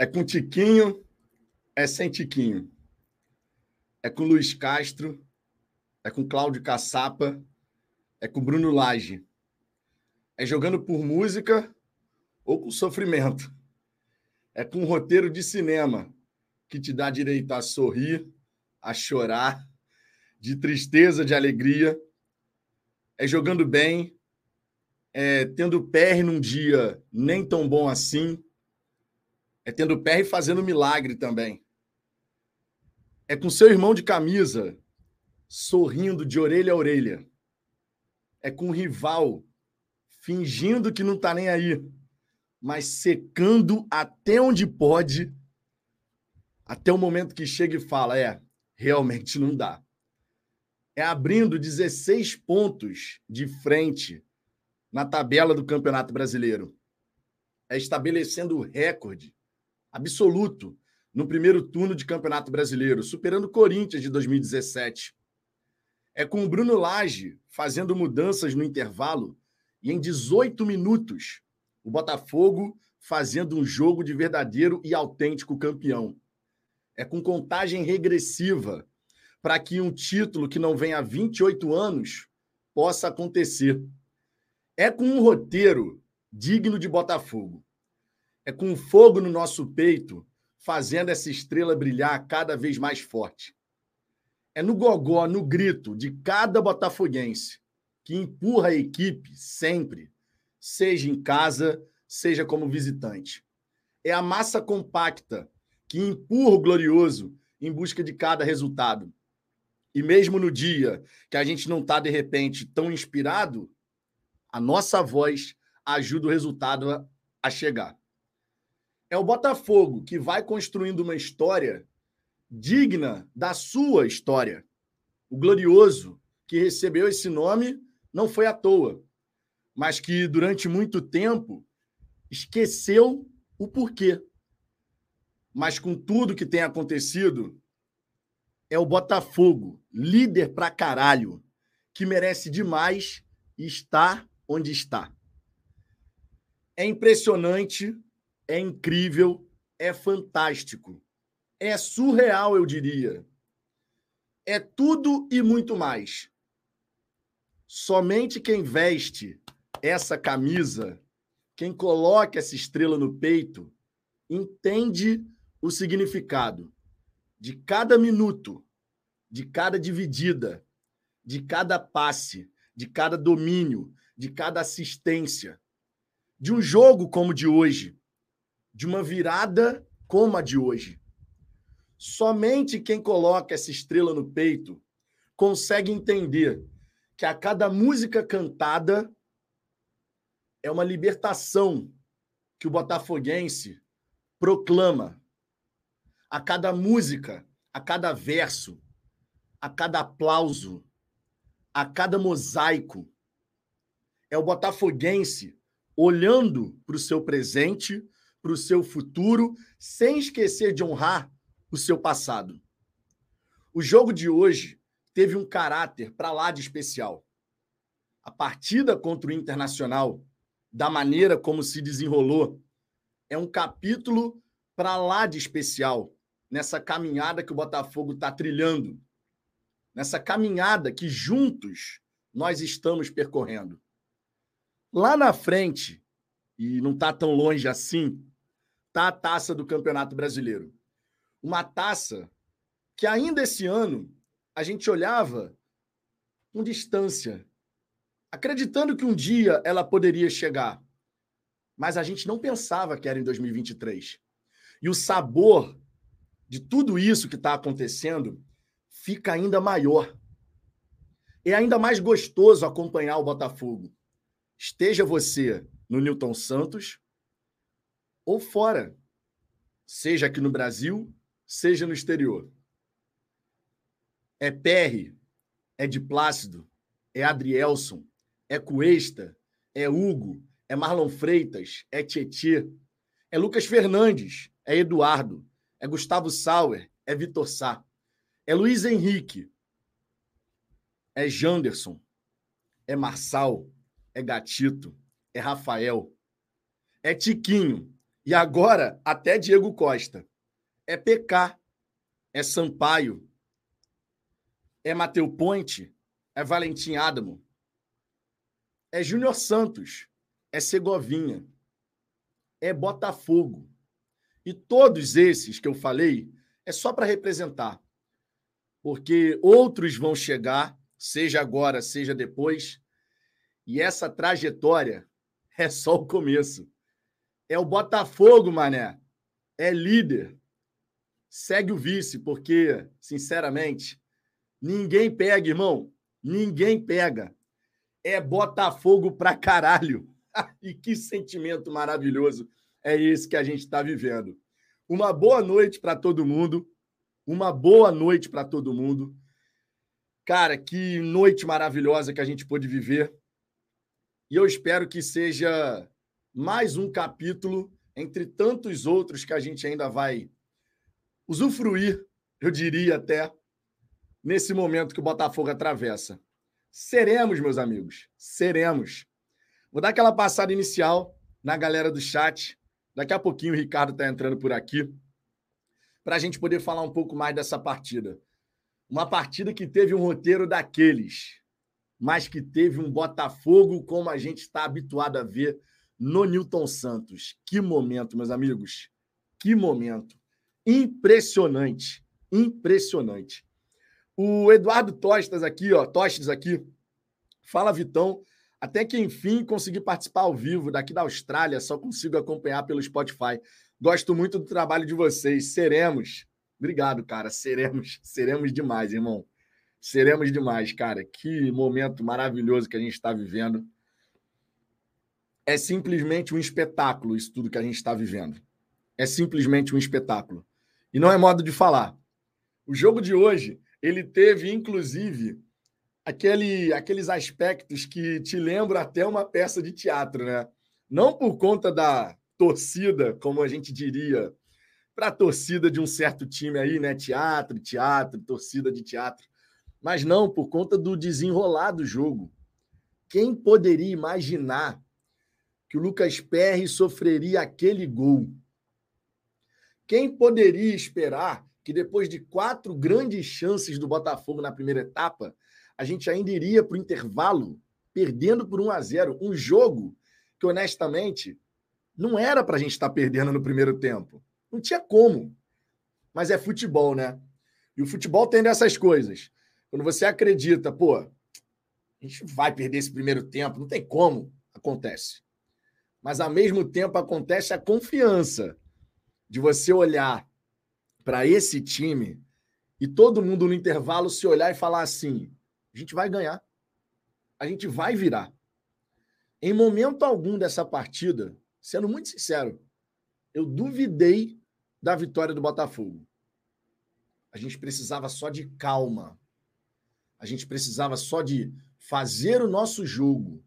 É com Tiquinho, é sem Tiquinho. É com Luiz Castro, é com Cláudio Caçapa, é com Bruno Lage. É jogando por música ou com sofrimento. É com um roteiro de cinema que te dá direito a sorrir, a chorar, de tristeza, de alegria. É jogando bem, é tendo PR num dia nem tão bom assim é tendo pé e fazendo milagre também. É com seu irmão de camisa, sorrindo de orelha a orelha. É com o rival, fingindo que não está nem aí, mas secando até onde pode, até o momento que chega e fala: é, realmente não dá. É abrindo 16 pontos de frente na tabela do Campeonato Brasileiro. É estabelecendo o recorde absoluto no primeiro turno de Campeonato Brasileiro, superando o Corinthians de 2017. É com o Bruno Lage fazendo mudanças no intervalo e em 18 minutos o Botafogo fazendo um jogo de verdadeiro e autêntico campeão. É com contagem regressiva para que um título que não vem há 28 anos possa acontecer. É com um roteiro digno de Botafogo é com fogo no nosso peito, fazendo essa estrela brilhar cada vez mais forte. É no gogó, no grito de cada botafoguense que empurra a equipe sempre, seja em casa, seja como visitante. É a massa compacta que empurra o glorioso em busca de cada resultado. E mesmo no dia que a gente não está, de repente, tão inspirado, a nossa voz ajuda o resultado a, a chegar. É o Botafogo que vai construindo uma história digna da sua história. O glorioso que recebeu esse nome não foi à toa, mas que durante muito tempo esqueceu o porquê. Mas com tudo que tem acontecido, é o Botafogo, líder pra caralho, que merece demais estar onde está. É impressionante é incrível, é fantástico, é surreal, eu diria. É tudo e muito mais. Somente quem veste essa camisa, quem coloca essa estrela no peito, entende o significado de cada minuto, de cada dividida, de cada passe, de cada domínio, de cada assistência. De um jogo como o de hoje, de uma virada como a de hoje. Somente quem coloca essa estrela no peito consegue entender que a cada música cantada é uma libertação que o botafoguense proclama. A cada música, a cada verso, a cada aplauso, a cada mosaico, é o botafoguense olhando para o seu presente para o seu futuro, sem esquecer de honrar o seu passado. O jogo de hoje teve um caráter para lá de especial. A partida contra o Internacional, da maneira como se desenrolou, é um capítulo para lá de especial nessa caminhada que o Botafogo está trilhando, nessa caminhada que juntos nós estamos percorrendo. Lá na frente, e não está tão longe assim, tá a taça do Campeonato Brasileiro. Uma taça que ainda esse ano a gente olhava com distância, acreditando que um dia ela poderia chegar. Mas a gente não pensava que era em 2023. E o sabor de tudo isso que está acontecendo fica ainda maior. É ainda mais gostoso acompanhar o Botafogo. Esteja você no Newton Santos, ou fora, seja aqui no Brasil, seja no exterior. É PR, é de Plácido, é Adrielson, é Cuesta, é Hugo, é Marlon Freitas, é Tietê, é Lucas Fernandes, é Eduardo, é Gustavo Sauer, é Vitor Sá, é Luiz Henrique, é Janderson, é Marçal, é Gatito, é Rafael, é Tiquinho, E agora, até Diego Costa. É PK, é Sampaio, é Mateu Ponte, é Valentim Adamo, é Júnior Santos, é Segovinha, é Botafogo. E todos esses que eu falei é só para representar. Porque outros vão chegar, seja agora, seja depois, e essa trajetória é só o começo. É o Botafogo, mané. É líder. Segue o vice, porque, sinceramente, ninguém pega, irmão. Ninguém pega. É Botafogo pra caralho. e que sentimento maravilhoso é esse que a gente está vivendo. Uma boa noite para todo mundo. Uma boa noite para todo mundo. Cara, que noite maravilhosa que a gente pôde viver. E eu espero que seja mais um capítulo entre tantos outros que a gente ainda vai usufruir, eu diria até, nesse momento que o Botafogo atravessa. Seremos, meus amigos, seremos. Vou dar aquela passada inicial na galera do chat. Daqui a pouquinho o Ricardo está entrando por aqui para a gente poder falar um pouco mais dessa partida. Uma partida que teve um roteiro daqueles, mas que teve um Botafogo como a gente está habituado a ver no Newton Santos. Que momento, meus amigos. Que momento. Impressionante. Impressionante. O Eduardo Tostas aqui, ó, Tostes aqui. Fala, Vitão. Até que enfim consegui participar ao vivo daqui da Austrália, só consigo acompanhar pelo Spotify. Gosto muito do trabalho de vocês. Seremos. Obrigado, cara. Seremos, seremos demais, irmão. Seremos demais, cara. Que momento maravilhoso que a gente está vivendo. É simplesmente um espetáculo isso tudo que a gente está vivendo. É simplesmente um espetáculo. E não é modo de falar. O jogo de hoje, ele teve, inclusive, aquele, aqueles aspectos que te lembram até uma peça de teatro, né? Não por conta da torcida, como a gente diria, para a torcida de um certo time aí, né? Teatro, teatro, torcida de teatro. Mas não por conta do desenrolar do jogo. Quem poderia imaginar que o Lucas Perry sofreria aquele gol? Quem poderia esperar que depois de quatro grandes chances do Botafogo na primeira etapa, a gente ainda iria para o intervalo perdendo por 1 a 0 um jogo que, honestamente, não era para a gente estar tá perdendo no primeiro tempo. Não tinha como. Mas é futebol, né? E o futebol tem dessas coisas. Quando você acredita, pô, a gente vai perder esse primeiro tempo, não tem como, acontece. Mas ao mesmo tempo acontece a confiança de você olhar para esse time e todo mundo no intervalo se olhar e falar assim: a gente vai ganhar. A gente vai virar. Em momento algum dessa partida, sendo muito sincero, eu duvidei da vitória do Botafogo. A gente precisava só de calma. A gente precisava só de fazer o nosso jogo.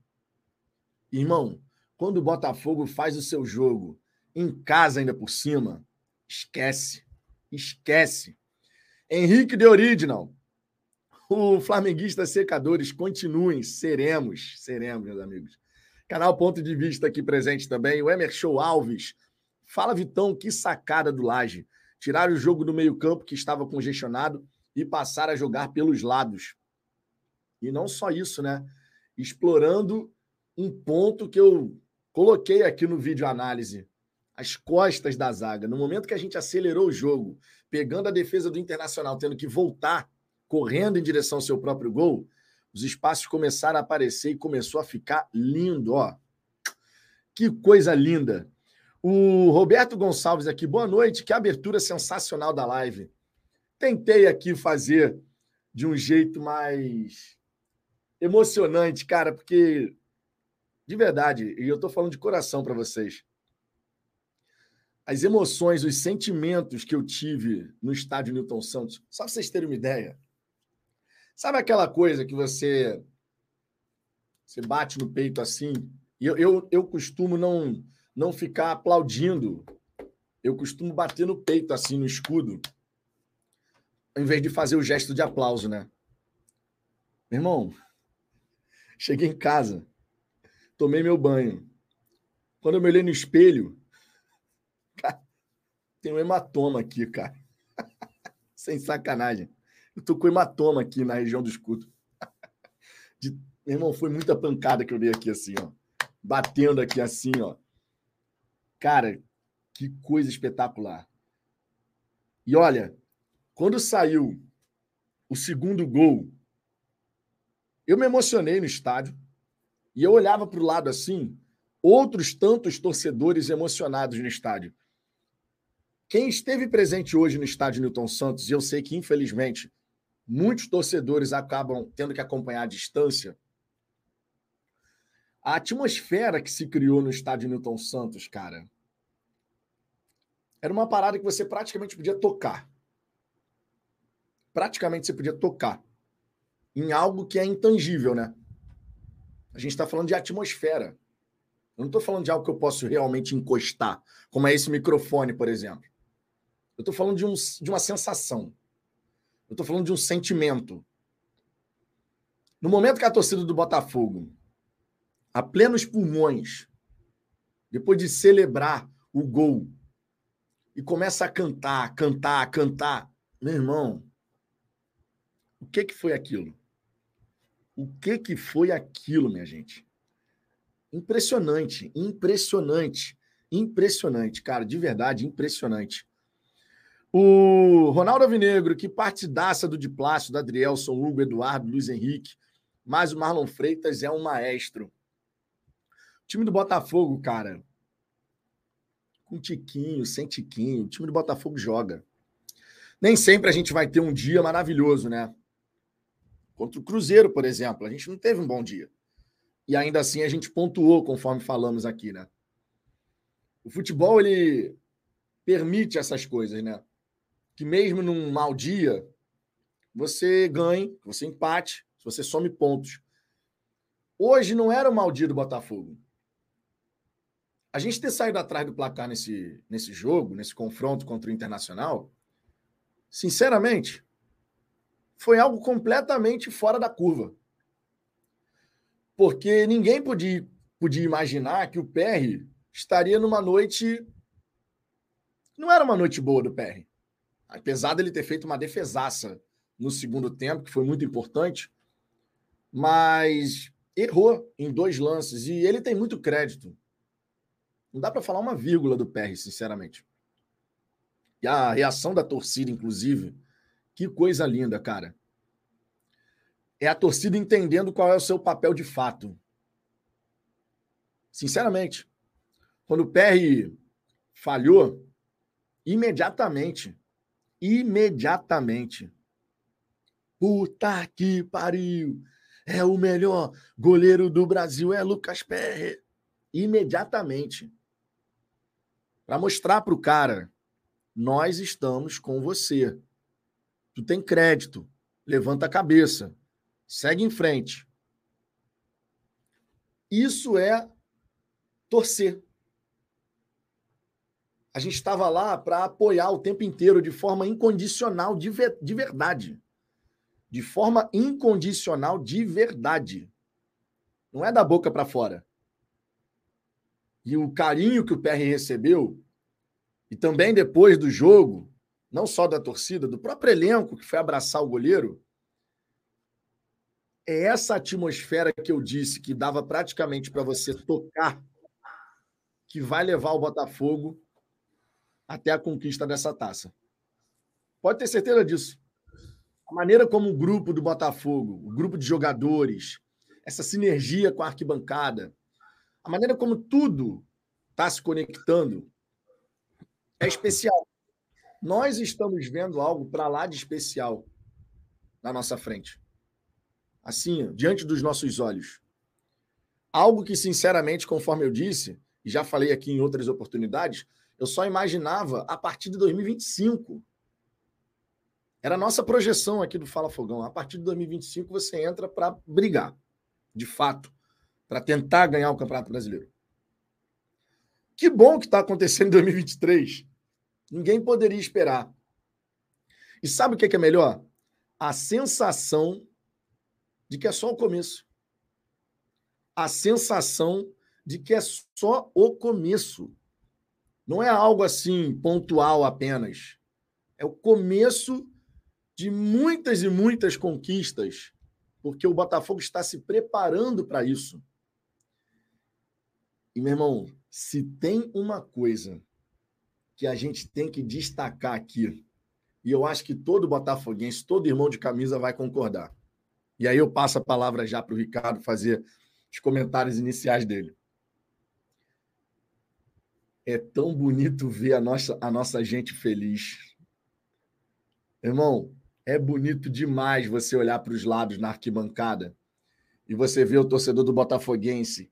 Irmão, quando o Botafogo faz o seu jogo em casa ainda por cima, esquece. Esquece. Henrique de Original, o Flamenguista Secadores, continuem, seremos, seremos, meus amigos. Canal Ponto de Vista aqui presente também. O Emer Show Alves. Fala, Vitão, que sacada do Laje. Tirar o jogo do meio-campo que estava congestionado e passar a jogar pelos lados. E não só isso, né? Explorando um ponto que eu coloquei aqui no vídeo análise. As costas da zaga. No momento que a gente acelerou o jogo, pegando a defesa do Internacional, tendo que voltar correndo em direção ao seu próprio gol, os espaços começaram a aparecer e começou a ficar lindo, ó. Que coisa linda. O Roberto Gonçalves aqui, boa noite, que abertura sensacional da live. Tentei aqui fazer de um jeito mais emocionante, cara, porque de verdade, e eu tô falando de coração para vocês. As emoções, os sentimentos que eu tive no estádio Newton Santos, só para vocês terem uma ideia. Sabe aquela coisa que você você bate no peito assim? E eu, eu, eu costumo não, não ficar aplaudindo. Eu costumo bater no peito assim, no escudo, em vez de fazer o gesto de aplauso, né? Meu irmão, cheguei em casa, tomei meu banho. Quando eu me olhei no espelho, Tem um hematoma aqui, cara. Sem sacanagem. Eu tô com hematoma aqui na região do escudo. De... Meu irmão, foi muita pancada que eu dei aqui assim, ó. Batendo aqui assim, ó. Cara, que coisa espetacular. E olha, quando saiu o segundo gol, eu me emocionei no estádio. E eu olhava para o lado assim, outros tantos torcedores emocionados no estádio. Quem esteve presente hoje no estádio Newton Santos, e eu sei que, infelizmente, muitos torcedores acabam tendo que acompanhar à distância, a atmosfera que se criou no estádio Newton Santos, cara, era uma parada que você praticamente podia tocar. Praticamente você podia tocar em algo que é intangível, né? A gente está falando de atmosfera. Eu não estou falando de algo que eu posso realmente encostar, como é esse microfone, por exemplo. Eu estou falando de, um, de uma sensação. Eu estou falando de um sentimento. No momento que a torcida do Botafogo, a plenos pulmões, depois de celebrar o gol, e começa a cantar, cantar, cantar, meu irmão, o que que foi aquilo? O que que foi aquilo, minha gente? Impressionante, impressionante, impressionante, cara, de verdade, impressionante. O Ronaldo Avinegro, que partidaça do Diplácio, do Adrielson, Hugo, Eduardo, Luiz Henrique, mas o Marlon Freitas é um maestro. O time do Botafogo, cara, com tiquinho, sem tiquinho, o time do Botafogo joga. Nem sempre a gente vai ter um dia maravilhoso, né? Contra o Cruzeiro, por exemplo, a gente não teve um bom dia. E ainda assim a gente pontuou, conforme falamos aqui, né? O futebol, ele permite essas coisas, né? que mesmo num mau dia, você ganhe, você empate, você some pontos. Hoje não era o mau dia do Botafogo. A gente ter saído atrás do placar nesse, nesse jogo, nesse confronto contra o Internacional, sinceramente, foi algo completamente fora da curva. Porque ninguém podia, podia imaginar que o PR estaria numa noite. Não era uma noite boa do PR. Apesar dele ter feito uma defesaça no segundo tempo, que foi muito importante, mas errou em dois lances e ele tem muito crédito. Não dá para falar uma vírgula do PR, sinceramente. E a reação da torcida, inclusive, que coisa linda, cara. É a torcida entendendo qual é o seu papel de fato. Sinceramente, quando o PR falhou, imediatamente imediatamente. Puta que pariu! É o melhor goleiro do Brasil, é Lucas Perry. Imediatamente. Para mostrar para o cara, nós estamos com você. Tu tem crédito. Levanta a cabeça. Segue em frente. Isso é torcer a gente estava lá para apoiar o tempo inteiro de forma incondicional, de, ver, de verdade. De forma incondicional, de verdade. Não é da boca para fora. E o carinho que o PR recebeu, e também depois do jogo, não só da torcida, do próprio elenco que foi abraçar o goleiro, é essa atmosfera que eu disse que dava praticamente para você tocar que vai levar o Botafogo até a conquista dessa taça. Pode ter certeza disso. A maneira como o grupo do Botafogo, o grupo de jogadores, essa sinergia com a arquibancada, a maneira como tudo está se conectando é especial. Nós estamos vendo algo para lá de especial na nossa frente. Assim, diante dos nossos olhos. Algo que, sinceramente, conforme eu disse, e já falei aqui em outras oportunidades, eu só imaginava a partir de 2025. Era a nossa projeção aqui do Fala Fogão. A partir de 2025 você entra para brigar, de fato, para tentar ganhar o Campeonato Brasileiro. Que bom que está acontecendo em 2023. Ninguém poderia esperar. E sabe o que é melhor? A sensação de que é só o começo. A sensação de que é só o começo. Não é algo assim pontual apenas. É o começo de muitas e muitas conquistas, porque o Botafogo está se preparando para isso. E, meu irmão, se tem uma coisa que a gente tem que destacar aqui, e eu acho que todo botafoguense, todo irmão de camisa vai concordar. E aí eu passo a palavra já para o Ricardo fazer os comentários iniciais dele. É tão bonito ver a nossa, a nossa gente feliz. Irmão, é bonito demais você olhar para os lados na arquibancada e você ver o torcedor do Botafoguense,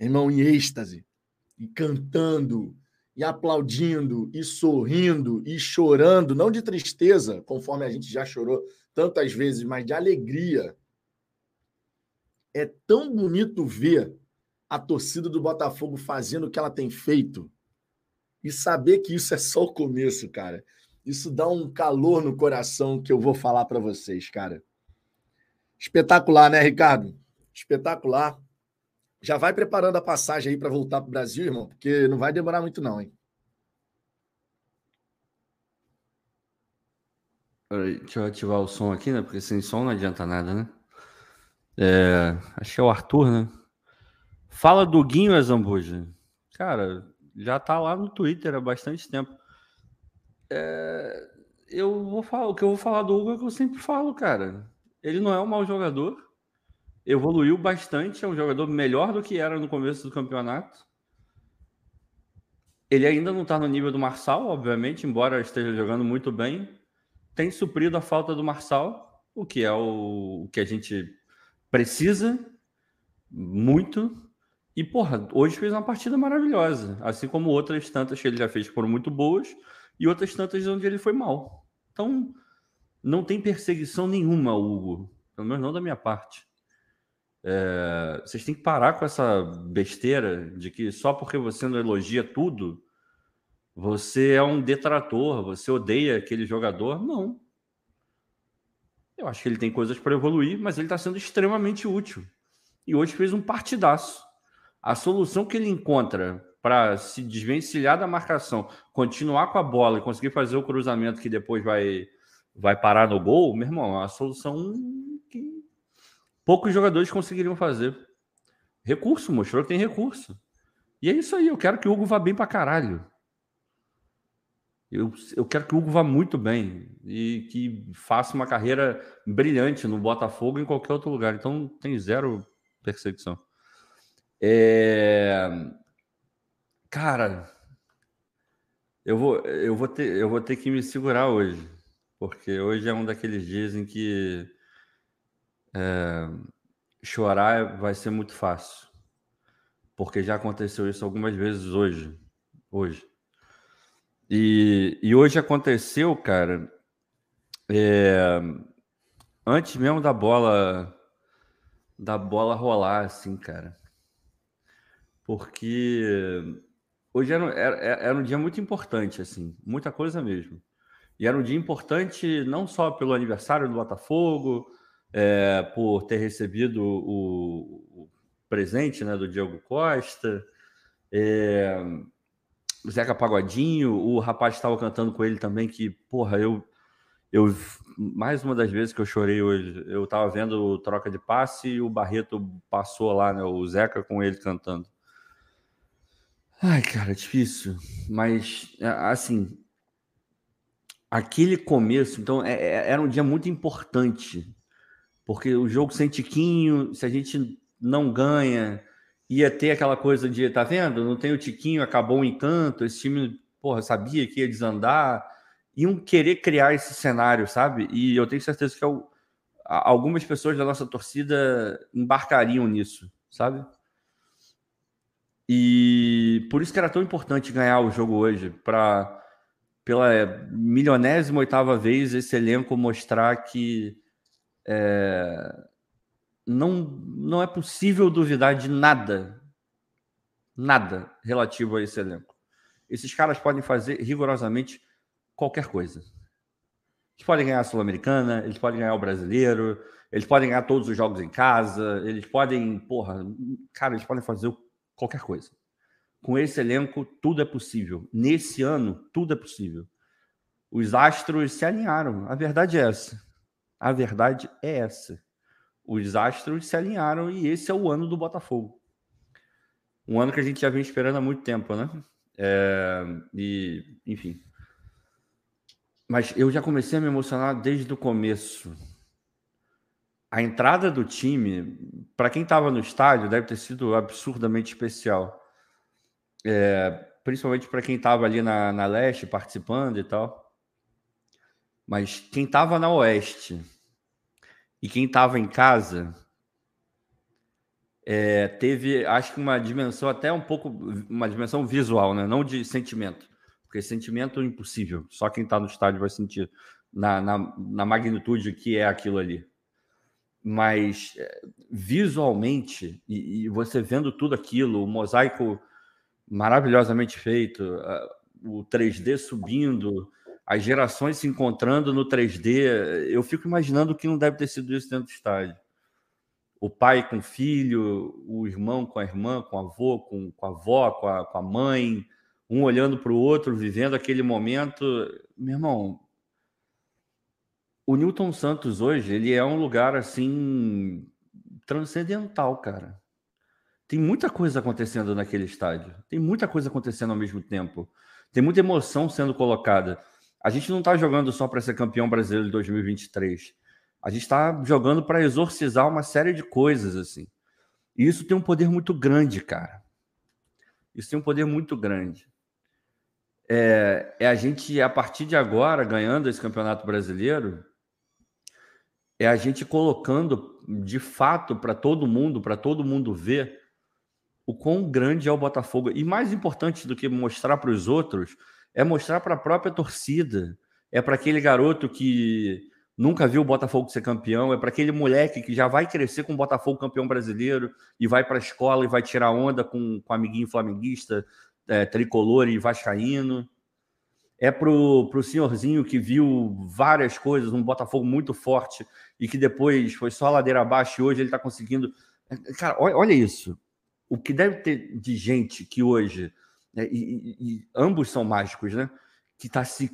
irmão, em êxtase, e cantando, e aplaudindo, e sorrindo, e chorando, não de tristeza, conforme a gente já chorou tantas vezes, mas de alegria. É tão bonito ver a torcida do Botafogo fazendo o que ela tem feito e saber que isso é só o começo, cara. Isso dá um calor no coração que eu vou falar para vocês, cara. Espetacular, né, Ricardo? Espetacular. Já vai preparando a passagem aí para voltar para o Brasil, irmão, porque não vai demorar muito, não, hein? Deixa eu ativar o som aqui, né? Porque sem som não adianta nada, né? É, acho que é o Arthur, né? Fala do Guinho Azambuja. Cara, já tá lá no Twitter há bastante tempo. É, eu vou falar, o que eu vou falar do Hugo é o que eu sempre falo, cara. Ele não é um mau jogador evoluiu bastante, é um jogador melhor do que era no começo do campeonato. Ele ainda não está no nível do Marçal, obviamente, embora esteja jogando muito bem. Tem suprido a falta do Marçal, o que é o, o que a gente precisa muito. E, porra, hoje fez uma partida maravilhosa, assim como outras tantas que ele já fez foram muito boas e outras tantas onde ele foi mal. Então, não tem perseguição nenhuma, Hugo, pelo menos não da minha parte. É, vocês têm que parar com essa besteira de que só porque você não elogia tudo, você é um detrator, você odeia aquele jogador. Não. Eu acho que ele tem coisas para evoluir, mas ele está sendo extremamente útil. E hoje fez um partidaço. A solução que ele encontra para se desvencilhar da marcação, continuar com a bola e conseguir fazer o cruzamento que depois vai, vai parar no gol, meu irmão, é uma solução poucos jogadores conseguiriam fazer. Recurso, mostrou que tem recurso. E é isso aí, eu quero que o Hugo vá bem pra caralho. Eu, eu quero que o Hugo vá muito bem e que faça uma carreira brilhante no Botafogo e em qualquer outro lugar. Então tem zero perseguição. É... Cara, eu vou, eu, vou ter, eu vou ter que me segurar hoje, porque hoje é um daqueles dias em que é, chorar vai ser muito fácil, porque já aconteceu isso algumas vezes hoje. Hoje. E, e hoje aconteceu, cara, é, antes mesmo da bola da bola rolar, assim, cara. Porque hoje era, era, era um dia muito importante, assim, muita coisa mesmo. E era um dia importante não só pelo aniversário do Botafogo, é, por ter recebido o, o, presente né, do Diego Costa. É, o Zeca Pagodinho, o rapaz estava cantando com ele também, que, porra, eu, eu mais uma das vezes que eu chorei hoje, eu estava vendo troca de passe e o Barreto passou lá, né, o Zeca com ele cantando. Ai, cara, difícil. Mas, assim, aquele começo, então, é, é era um dia muito importante porque o jogo sem tiquinho, se a gente não ganha, ia ter aquela coisa de, tá vendo? Não tem o tiquinho, acabou o encanto, esse time, porra, sabia que ia desandar. Iam querer criar esse cenário, sabe? E eu tenho certeza que eu, algumas pessoas da nossa torcida embarcariam nisso, sabe? E por isso que era tão importante ganhar o jogo hoje, para pela milionésima oitava vez esse elenco mostrar que é, não, não é possível duvidar de nada, nada relativo a esse elenco. Esses caras podem fazer rigorosamente qualquer coisa. Eles podem ganhar a Sul-Americana, eles podem ganhar o Brasileiro, eles podem ganhar todos os jogos em casa, eles podem, porra, cara, eles podem fazer qualquer coisa. com esse elenco, tudo é possível. Nesse ano, tudo é possível. Os astros se alinharam. A verdade é essa. A verdade é essa. Os astros se alinharam e esse é o ano do Botafogo. Um ano que a gente já vem esperando há muito tempo, né? É, e, enfim. Mas eu já comecei a me emocionar desde o começo. A entrada do time, para quem estava no estádio, deve ter sido absurdamente especial. É, principalmente para quem estava ali na, na leste participando e tal. Mas quem estava na oeste e quem estava em casa é, teve, acho que uma dimensão até um pouco, uma dimensão visual, né? não de sentimento. Porque sentimento é impossível. Só quem está no estádio vai sentir na, na, na, magnitude que é aquilo ali. Mas é, visualmente, e, e, você vendo tudo aquilo, o mosaico maravilhosamente feito, o 3D subindo, as gerações se encontrando no 3D. Eu fico imaginando que não deve ter sido isso dentro do estádio. O pai com o filho, o irmão com a irmã, com o avô, com, com a avó, com a, com a mãe, um olhando para o outro, vivendo aquele momento. Meu irmão, o Newton Santos hoje, ele é um lugar assim transcendental, cara. Tem muita coisa acontecendo naquele estádio. Tem muita coisa acontecendo ao mesmo tempo. Tem muita emoção sendo colocada a gente não está jogando só para ser campeão brasileiro de 2023. A gente está jogando para exorcizar uma série de coisas assim. E isso tem um poder muito grande, cara. Isso tem um poder muito grande. É, é a gente, a partir de agora, ganhando esse campeonato brasileiro, é a gente colocando de fato para todo mundo, para todo mundo ver o quão grande é o Botafogo. E mais importante do que mostrar para os outros é mostrar para a própria torcida, é para aquele garoto que nunca viu o Botafogo ser campeão, é para aquele moleque que já vai crescer com o Botafogo campeão brasileiro e vai para a escola e vai tirar onda com, com amiguinho flamenguista, é, tricolor e vascaíno. É para o senhorzinho que viu várias coisas, um Botafogo muito forte e que depois foi só ladeira abaixo e hoje ele está conseguindo. Cara, olha isso. O que deve ter de gente que hoje né, e, e, ambos são mágicos, né? Que está se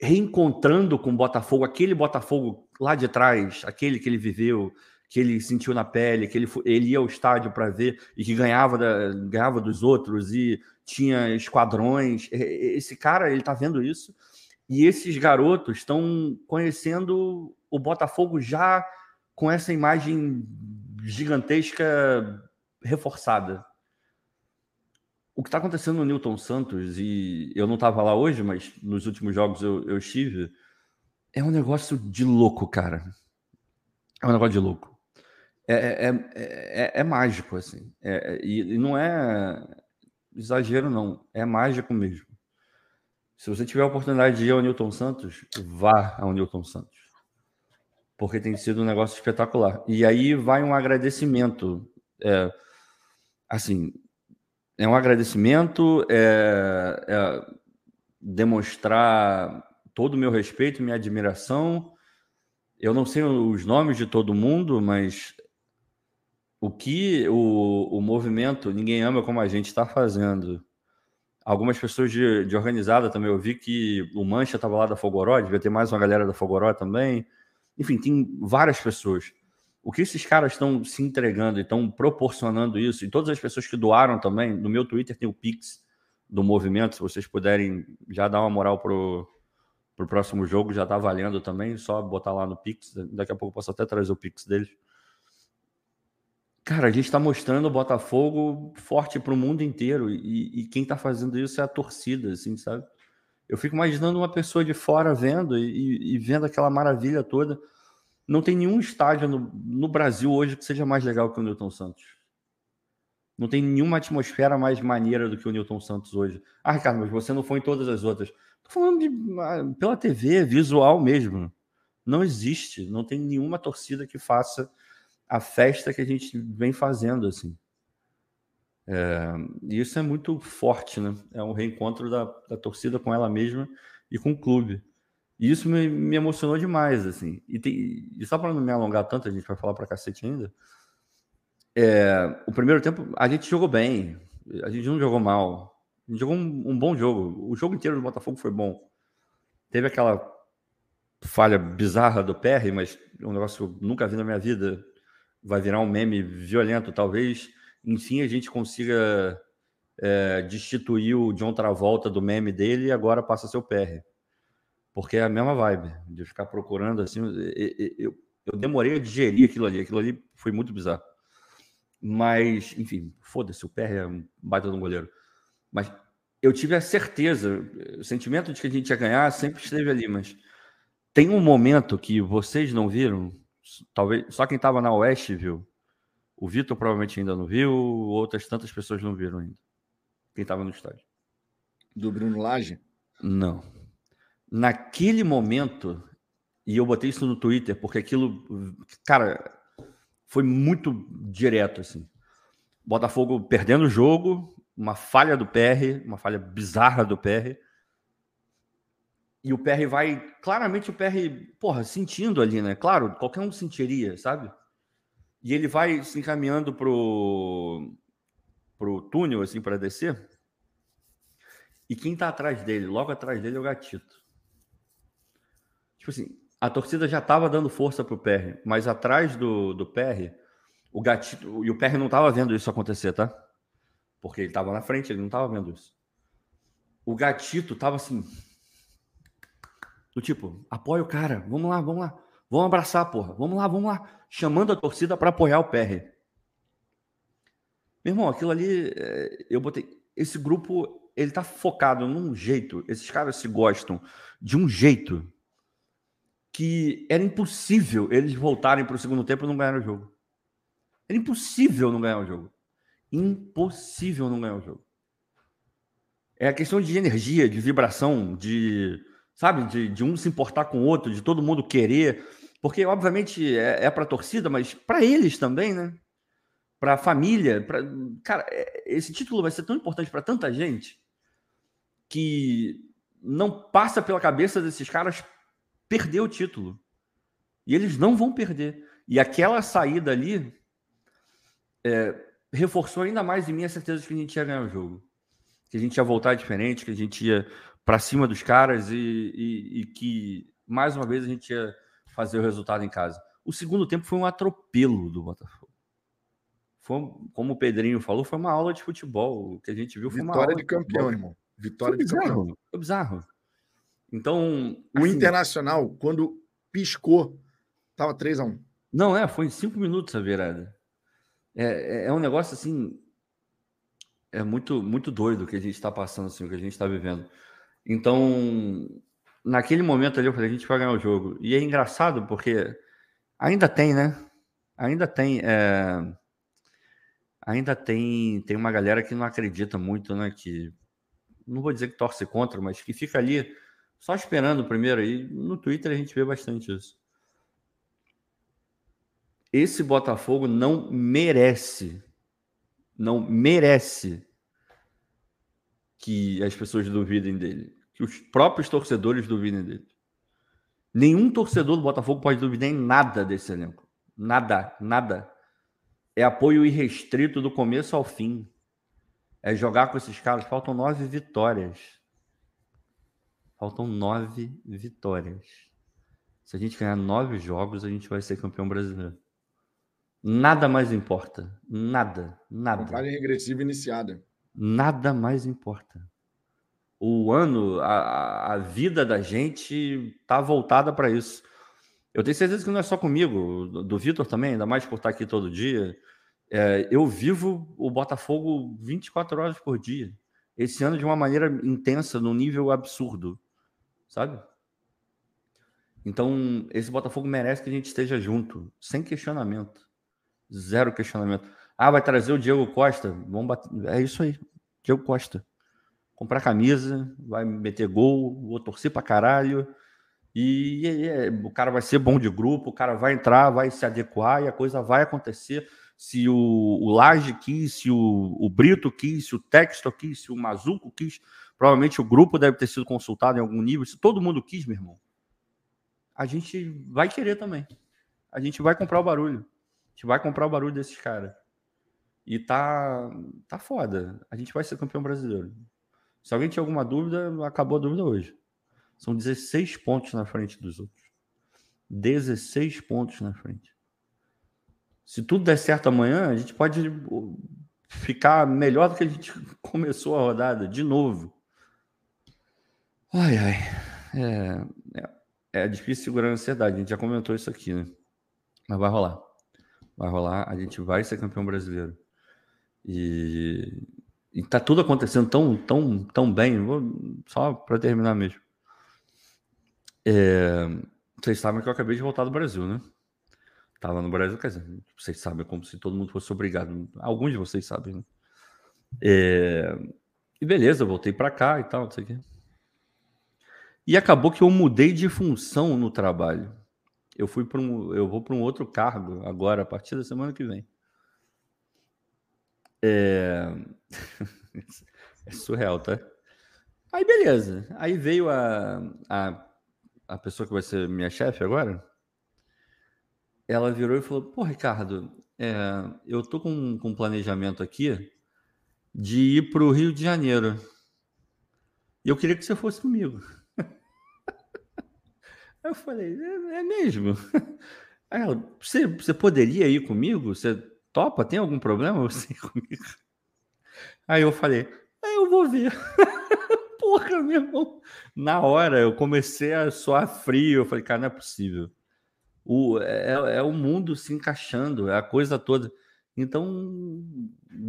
reencontrando com o Botafogo, aquele Botafogo lá de trás, aquele que ele viveu, que ele sentiu na pele, que ele, ele ia ao estádio para ver e que ganhava, da, ganhava dos outros e tinha esquadrões. Esse cara, ele está vendo isso. E esses garotos estão conhecendo o Botafogo já com essa imagem gigantesca reforçada o que está acontecendo no Newton Santos, e eu não estava lá hoje, mas nos últimos jogos eu, eu estive, é um negócio de louco, cara. É um negócio de louco. É, é, é, é, é mágico, assim. É, é, e, e não é exagero, não. É mágico mesmo. Se você tiver a oportunidade de ir ao Newton Santos, vá ao Newton Santos. Porque tem sido um negócio espetacular. E aí vai um agradecimento. É, assim, é um agradecimento, é, é demonstrar todo o meu respeito, minha admiração. Eu não sei os nomes de todo mundo, mas o que o, o movimento Ninguém Ama Como a Gente está fazendo. Algumas pessoas de, de organizada também, eu vi que o Mancha estava lá da Fogoró, devia ter mais uma galera da Fogoró também. Enfim, tem várias pessoas o que esses caras estão se entregando e estão proporcionando isso, e todas as pessoas que doaram também, no meu Twitter tem o Pix do movimento, se vocês puderem já dar uma moral pro, pro próximo jogo, já tá valendo também, só botar lá no Pix, daqui a pouco eu posso até trazer o Pix deles. Cara, a gente está mostrando o Botafogo forte para o mundo inteiro e, e quem está fazendo isso é a torcida, assim, sabe? Eu fico imaginando uma pessoa de fora vendo e, e vendo aquela maravilha toda não tem nenhum estádio no, no Brasil hoje que seja mais legal que o Newton Santos. Não tem nenhuma atmosfera mais maneira do que o Newton Santos hoje. Ah, Ricardo, mas você não foi em todas as outras. Tô falando de ah, pela TV, visual mesmo. Não existe, não tem nenhuma torcida que faça a festa que a gente vem fazendo assim. É, e isso é muito forte, né? É um reencontro da, da torcida com ela mesma e com o clube. E isso me, me emocionou demais, assim. E, tem, e só para não me alongar tanto, a gente vai falar para cacete ainda. É, o primeiro tempo a gente jogou bem. A gente não jogou mal. A gente jogou um, um bom jogo. O jogo inteiro do Botafogo foi bom. Teve aquela falha bizarra do PR, mas um negócio que eu nunca vi na minha vida. Vai virar um meme violento, talvez. Enfim, a gente consiga é, destituir o John Travolta do meme dele e agora passa a ser o PR. Porque é a mesma vibe, de ficar procurando assim. Eu, eu, eu demorei a digerir aquilo ali. Aquilo ali foi muito bizarro. Mas, enfim, foda-se, o PR é um baita de um goleiro. Mas eu tive a certeza, o sentimento de que a gente ia ganhar sempre esteve ali, mas tem um momento que vocês não viram, talvez só quem estava na Oeste viu. O Vitor provavelmente ainda não viu, outras tantas pessoas não viram ainda. Quem estava no estádio. Do Bruno Lage? Não. Naquele momento, e eu botei isso no Twitter, porque aquilo, cara, foi muito direto assim. Botafogo perdendo o jogo, uma falha do PR, uma falha bizarra do PR. E o PR vai, claramente o PR, porra, sentindo ali, né? Claro, qualquer um sentiria, sabe? E ele vai se encaminhando pro pro túnel assim para descer. E quem tá atrás dele, logo atrás dele é o Gatito. Tipo assim, a torcida já tava dando força pro PR, mas atrás do, do PR, o Gatito, e o PR não tava vendo isso acontecer, tá? Porque ele estava na frente, ele não estava vendo isso. O gatito estava assim. Do tipo, apoia o cara, vamos lá, vamos lá. Vamos abraçar, porra. Vamos lá, vamos lá. Chamando a torcida para apoiar o PR. Meu irmão, aquilo ali, é, eu botei. Esse grupo, ele tá focado num jeito. Esses caras se gostam de um jeito que era impossível eles voltarem para o segundo tempo e não ganhar o jogo. Era impossível não ganhar o jogo impossível não ganhar o jogo. É a questão de energia, de vibração, de, sabe, de, de um se importar com o outro, de todo mundo querer. Porque, obviamente, é, é para a torcida, mas para eles também, né? Para a família. Pra... Cara, é, esse título vai ser tão importante para tanta gente que não passa pela cabeça desses caras perder o título. E eles não vão perder. E aquela saída ali, é, reforçou ainda mais em mim a certeza de que a gente ia ganhar o jogo. Que a gente ia voltar diferente, que a gente ia para cima dos caras e, e, e, que, mais uma vez, a gente ia fazer o resultado em casa. O segundo tempo foi um atropelo do Botafogo. Foi, como o Pedrinho falou, foi uma aula de futebol. O que a gente viu foi Vitória uma aula de campeão, de irmão. Vitória foi de bizarro, campeão. Foi bizarro. Então. O assim, Internacional, quando piscou, estava 3 a 1 Não, é, foi em cinco minutos a virada. É, é, é um negócio assim. É muito, muito doido o que a gente está passando, assim, o que a gente está vivendo. Então, naquele momento ali, eu falei: a gente vai ganhar o jogo. E é engraçado porque ainda tem, né? Ainda tem. É... Ainda tem, tem uma galera que não acredita muito, né? Que não vou dizer que torce contra, mas que fica ali só esperando primeiro. E no Twitter a gente vê bastante isso esse Botafogo não merece, não merece que as pessoas duvidem dele, que os próprios torcedores duvidem dele. Nenhum torcedor do Botafogo pode duvidar em nada desse elenco. Nada, nada. É apoio irrestrito do começo ao fim. É jogar com esses caras. Faltam nove vitórias. Faltam nove vitórias. Se a gente ganhar nove jogos, a gente vai ser campeão brasileiro. Nada mais importa. Nada, nada. Contagem regressiva iniciada. Nada mais importa. O ano, a, a vida da gente está voltada para isso. Eu tenho certeza que não é só comigo, do, do Vitor também, ainda mais por estar aqui todo dia. É, eu vivo o Botafogo 24 horas por dia. Esse ano de uma maneira intensa, num nível absurdo, sabe? Então, esse Botafogo merece que a gente esteja junto, sem questionamento. Zero questionamento. Ah, vai trazer o Diego Costa. Vamos bater. É isso aí. Diego Costa. Comprar camisa, vai meter gol, vou torcer pra caralho. E, e, e o cara vai ser bom de grupo, o cara vai entrar, vai se adequar e a coisa vai acontecer. Se o, o Laje quis, se o, o Brito quis, se o Texto quis, se o Mazuco quis, provavelmente o grupo deve ter sido consultado em algum nível. Se todo mundo quis, meu irmão, a gente vai querer também. A gente vai comprar o barulho gente vai comprar o barulho desses caras. E tá, tá foda. A gente vai ser campeão brasileiro. Se alguém tinha alguma dúvida, acabou a dúvida hoje. São 16 pontos na frente dos outros. 16 pontos na frente. Se tudo der certo amanhã, a gente pode ficar melhor do que a gente começou a rodada, de novo. Ai, ai. É, é, é difícil segurar a ansiedade. A gente já comentou isso aqui, né? Mas vai rolar. Vai rolar. A gente vai ser campeão brasileiro. E, e tá tudo acontecendo tão, tão, tão bem. Vou, só para terminar mesmo. É, vocês sabem que eu acabei de voltar do Brasil, né? Tava no Brasil, quer dizer, vocês sabem, como se todo mundo fosse obrigado. Alguns de vocês sabem, né? É... E beleza, voltei para cá e tal, não sei o quê. E acabou que eu mudei de função no trabalho. Eu fui para um, eu vou para um outro cargo agora, a partir da semana que vem. É, é surreal, tá? Aí beleza. Aí veio a, a, a pessoa que vai ser minha chefe agora ela virou e falou: Pô, Ricardo, é, eu tô com, com um planejamento aqui de ir para o Rio de Janeiro. E eu queria que você fosse comigo. Eu falei: É, é mesmo? Aí ela, você, você poderia ir comigo? Você topa? Tem algum problema você ir comigo? Aí eu falei: é, Eu vou ver. Porra, meu irmão. Na hora eu comecei a soar frio. Eu falei: Cara, não é possível o, é, é o mundo se encaixando, é a coisa toda. Então,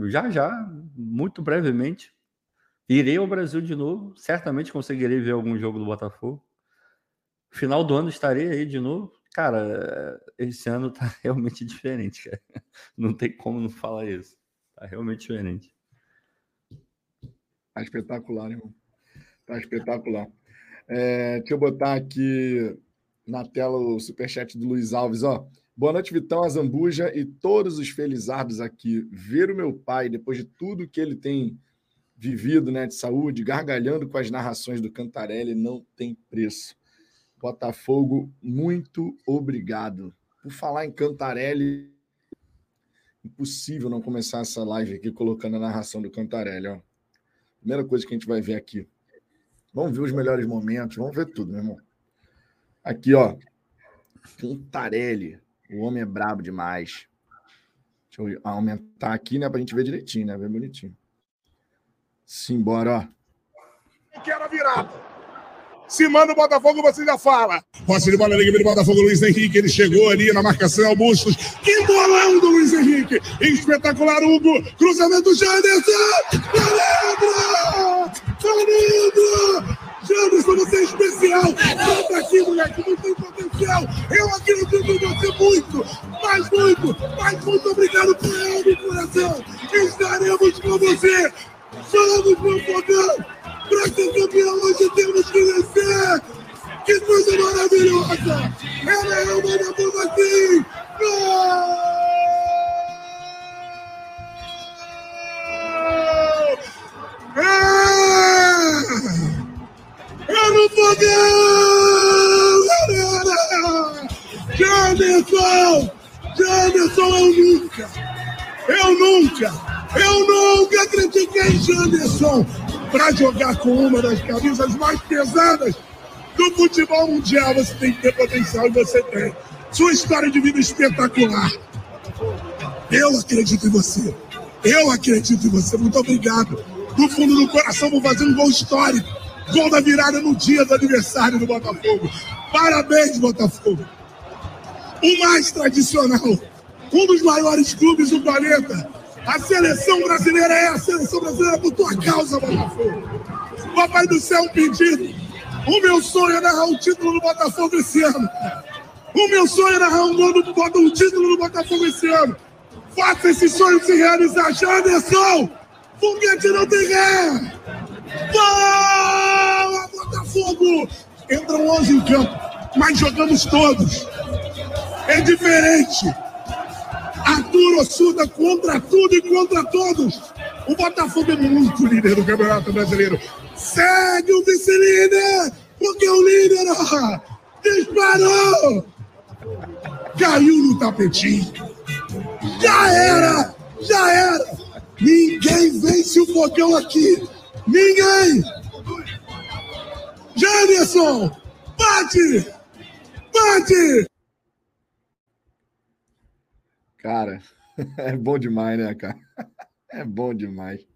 já já, muito brevemente, irei ao Brasil de novo. Certamente conseguirei ver algum jogo do Botafogo. Final do ano estarei aí de novo. Cara, esse ano tá realmente diferente, cara. Não tem como não falar isso. Tá realmente diferente. Tá espetacular, irmão. Tá espetacular. É, deixa eu botar aqui na tela o superchat do Luiz Alves, ó. Boa noite, Vitão, Azambuja e todos os felizardos aqui. Ver o meu pai, depois de tudo que ele tem vivido né, de saúde, gargalhando com as narrações do Cantarelli, não tem preço. Botafogo, muito obrigado. Por falar em Cantarelli, impossível não começar essa live aqui colocando a narração do Cantarelli. Ó. Primeira coisa que a gente vai ver aqui. Vamos ver os melhores momentos, vamos ver tudo, meu irmão. Aqui, ó. Cantarelli. O homem é brabo demais. Deixa eu aumentar aqui, né? Pra gente ver direitinho, né? Ver bonitinho. Simbora, ó. Quero virada. Se manda o Botafogo, você já fala. Posse de bola ali, do Botafogo, Luiz Henrique. Ele chegou ali na marcação, Bustos. Que bolão do Luiz Henrique. Espetacular, Hugo. Cruzamento, Janderson. Valendo! Valendo! Janderson, você é especial. Volta aqui, moleque, não tem potencial. Eu acredito em você muito, mas muito, mas muito obrigado por alma coração. Estaremos com você. Vamos, meu fogão. Para ser campeão, hoje temos que vencer. Que coisa maravilhosa. Ela é uma da assim. Gol! É! É no fogão, galera! Jamerson! Jamerson, eu nunca, eu nunca, eu nunca critiquei Janderson para jogar com uma das camisas mais pesadas do futebol mundial. Você tem que ter potencial e você tem. Sua história de vida espetacular. Eu acredito em você. Eu acredito em você. Muito obrigado. Do fundo do coração, vou fazer um gol histórico. Gol da virada no dia do aniversário do Botafogo. Parabéns, Botafogo. O mais tradicional, um dos maiores clubes do planeta. A seleção brasileira é a seleção brasileira por tua causa, Botafogo. Papai do céu, um pedido. O meu sonho é narrar o título do Botafogo esse ano. O meu sonho é narrar um, gol do, um título do Botafogo esse ano. Faça esse sonho se realizar, Janderson! Foguete não tem ré! Boa, Botafogo! Entram 11 em campo, mas jogamos todos. É diferente. Arthur Ossuda contra tudo e contra todos. O Botafogo é muito líder do Campeonato Brasileiro. Segue o vice-líder, porque o líder ó, disparou. Caiu no tapetinho. Já era. Já era! Ninguém vence o fogão aqui! Ninguém! Janderson! Bate! Bate! Cara, é bom demais, né, cara? É bom demais.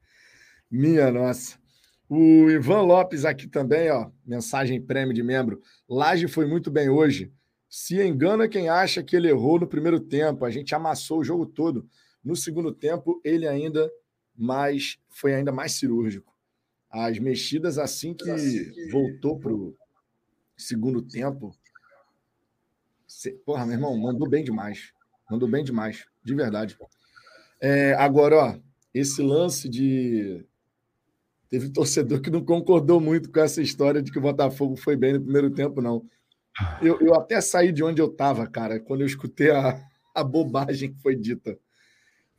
Minha nossa. O Ivan Lopes aqui também, ó. Mensagem prêmio de membro. Laje foi muito bem hoje. Se engana quem acha que ele errou no primeiro tempo. A gente amassou o jogo todo. No segundo tempo, ele ainda mais foi ainda mais cirúrgico. As mexidas assim que voltou pro segundo tempo. Porra, meu irmão, mandou bem demais. Mandou bem demais, de verdade. É, agora, ó, esse lance de. Teve torcedor que não concordou muito com essa história de que o Botafogo foi bem no primeiro tempo, não. Eu, eu até saí de onde eu estava, cara, quando eu escutei a, a bobagem que foi dita.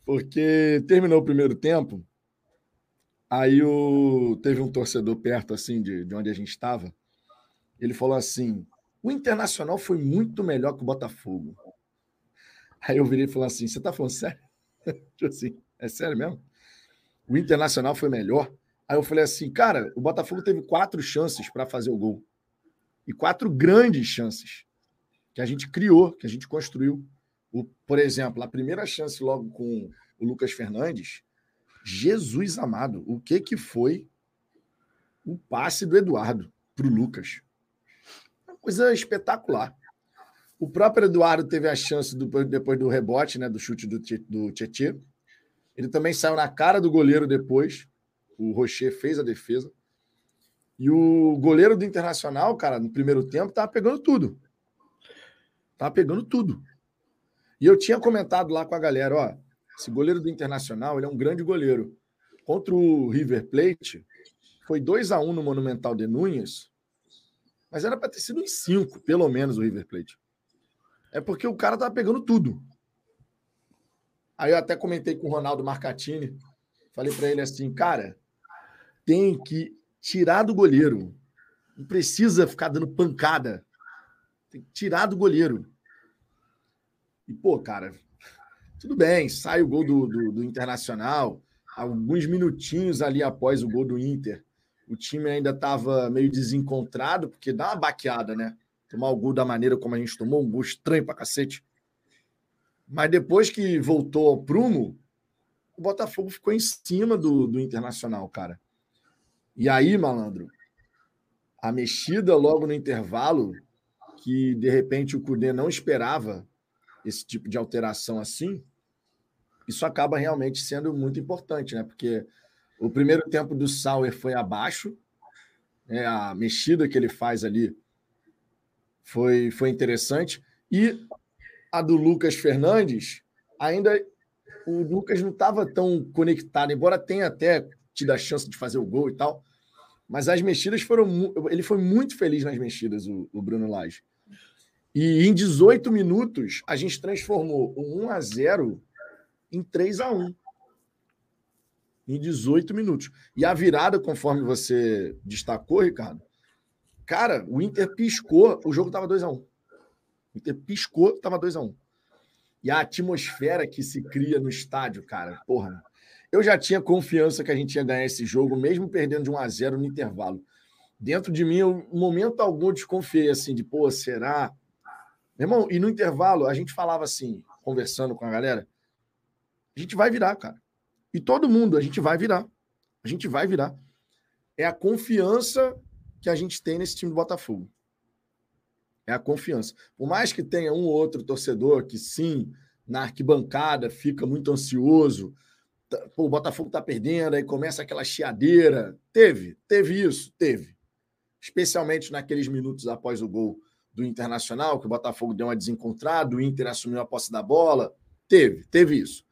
Porque terminou o primeiro tempo, aí o, teve um torcedor perto, assim, de, de onde a gente estava. Ele falou assim: o Internacional foi muito melhor que o Botafogo. Aí eu virei e falei assim: você tá falando sério? tipo assim, é sério mesmo? O Internacional foi melhor. Aí eu falei assim, cara, o Botafogo teve quatro chances para fazer o gol. E quatro grandes chances que a gente criou, que a gente construiu. O, por exemplo, a primeira chance logo com o Lucas Fernandes, Jesus amado, o que que foi o passe do Eduardo para o Lucas? Uma coisa espetacular. O próprio Eduardo teve a chance do, depois do rebote, né, do chute do, do Tietê. Ele também saiu na cara do goleiro depois. O Rocher fez a defesa. E o goleiro do Internacional, cara, no primeiro tempo, tava pegando tudo. Tava pegando tudo. E eu tinha comentado lá com a galera, ó, esse goleiro do Internacional, ele é um grande goleiro. Contra o River Plate, foi 2 a 1 um no Monumental de Nunes, mas era para ter sido em 5, pelo menos, o River Plate. É porque o cara tava pegando tudo. Aí eu até comentei com o Ronaldo Marcatini. Falei para ele assim, cara, tem que tirar do goleiro. Não precisa ficar dando pancada. Tem que tirar do goleiro. E, pô, cara, tudo bem, sai o gol do, do, do Internacional. Alguns minutinhos ali após o gol do Inter, o time ainda estava meio desencontrado, porque dá uma baqueada, né? Tomar o gol da maneira como a gente tomou, um gol estranho pra cacete. Mas depois que voltou ao prumo, o Botafogo ficou em cima do, do Internacional, cara. E aí, malandro, a mexida logo no intervalo, que de repente o Cudê não esperava esse tipo de alteração assim, isso acaba realmente sendo muito importante, né? Porque o primeiro tempo do Sauer foi abaixo, né? a mexida que ele faz ali foi, foi interessante. E a do Lucas Fernandes, ainda o Lucas não estava tão conectado, embora tenha até tido a chance de fazer o gol e tal. Mas as mexidas foram. Ele foi muito feliz nas mexidas, o, o Bruno Lage. E em 18 minutos, a gente transformou o 1 a 0 em 3 a 1 Em 18 minutos. E a virada, conforme você destacou, Ricardo, Cara, o Inter piscou, o jogo tava 2x1. Um. O Inter piscou, tava 2x1. Um. E a atmosfera que se cria no estádio, cara, porra. Eu já tinha confiança que a gente ia ganhar esse jogo, mesmo perdendo de 1 a 0 no intervalo. Dentro de mim, eu, momento algum, desconfiei assim, de, pô, será? Meu irmão, e no intervalo, a gente falava assim, conversando com a galera, a gente vai virar, cara. E todo mundo, a gente vai virar. A gente vai virar. É a confiança que a gente tem nesse time do Botafogo. É a confiança. Por mais que tenha um ou outro torcedor que, sim, na arquibancada fica muito ansioso, tá, Pô, o Botafogo está perdendo, aí começa aquela chiadeira. Teve, teve isso, teve. Especialmente naqueles minutos após o gol do Internacional, que o Botafogo deu uma desencontrada, o Inter assumiu a posse da bola. Teve, teve isso.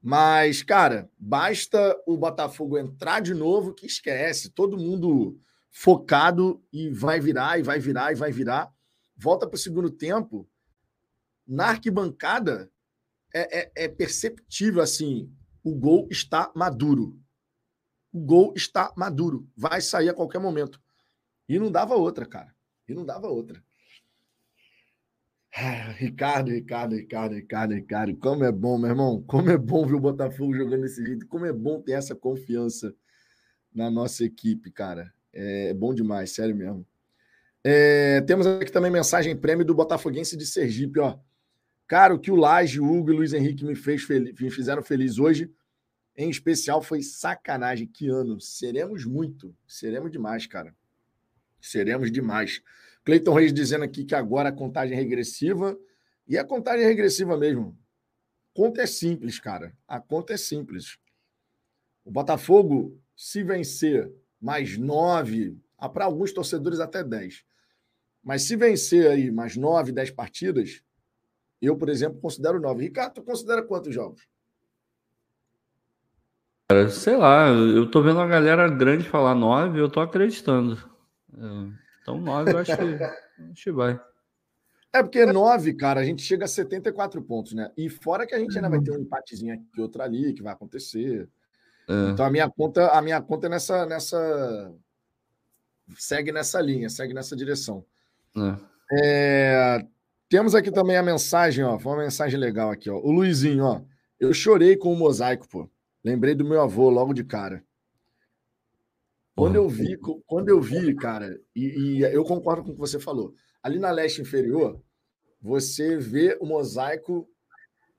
Mas, cara, basta o Botafogo entrar de novo que esquece. Todo mundo focado e vai virar, e vai virar, e vai virar. Volta para o segundo tempo. Na arquibancada, é, é, é perceptível assim: o gol está maduro. O gol está maduro. Vai sair a qualquer momento. E não dava outra, cara. E não dava outra. Ah, Ricardo, Ricardo, Ricardo, Ricardo, Ricardo, como é bom, meu irmão, como é bom ver o Botafogo jogando desse jeito, como é bom ter essa confiança na nossa equipe, cara. É bom demais, sério mesmo. É, temos aqui também mensagem prêmio do Botafoguense de Sergipe, ó. Cara, o que o Laje, o Hugo e o Luiz Henrique me, fez feliz, me fizeram feliz hoje, em especial, foi sacanagem. Que ano? Seremos muito, seremos demais, cara. Seremos demais. Cleiton Reis dizendo aqui que agora a contagem é regressiva. E a contagem é regressiva mesmo. A conta é simples, cara. A conta é simples. O Botafogo, se vencer mais nove, ah, para alguns torcedores até dez. Mas se vencer aí mais nove, dez partidas, eu, por exemplo, considero nove. Ricardo, tu considera quantos jogos? Sei lá, eu tô vendo a galera grande falar nove, eu tô acreditando. É. Então, nove eu acho que, acho que vai. É porque nove, cara, a gente chega a 74 pontos, né? E fora que a gente ainda vai ter um empatezinho aqui, outro ali, que vai acontecer. É. Então a minha conta, a minha conta é nessa, nessa. Segue nessa linha, segue nessa direção. É. É... Temos aqui também a mensagem, ó. Foi uma mensagem legal aqui, ó. O Luizinho, ó. Eu chorei com o mosaico, pô. Lembrei do meu avô logo de cara. Quando eu vi, quando eu vi, cara, e, e, eu concordo com o que você falou. Ali na leste inferior, você vê o mosaico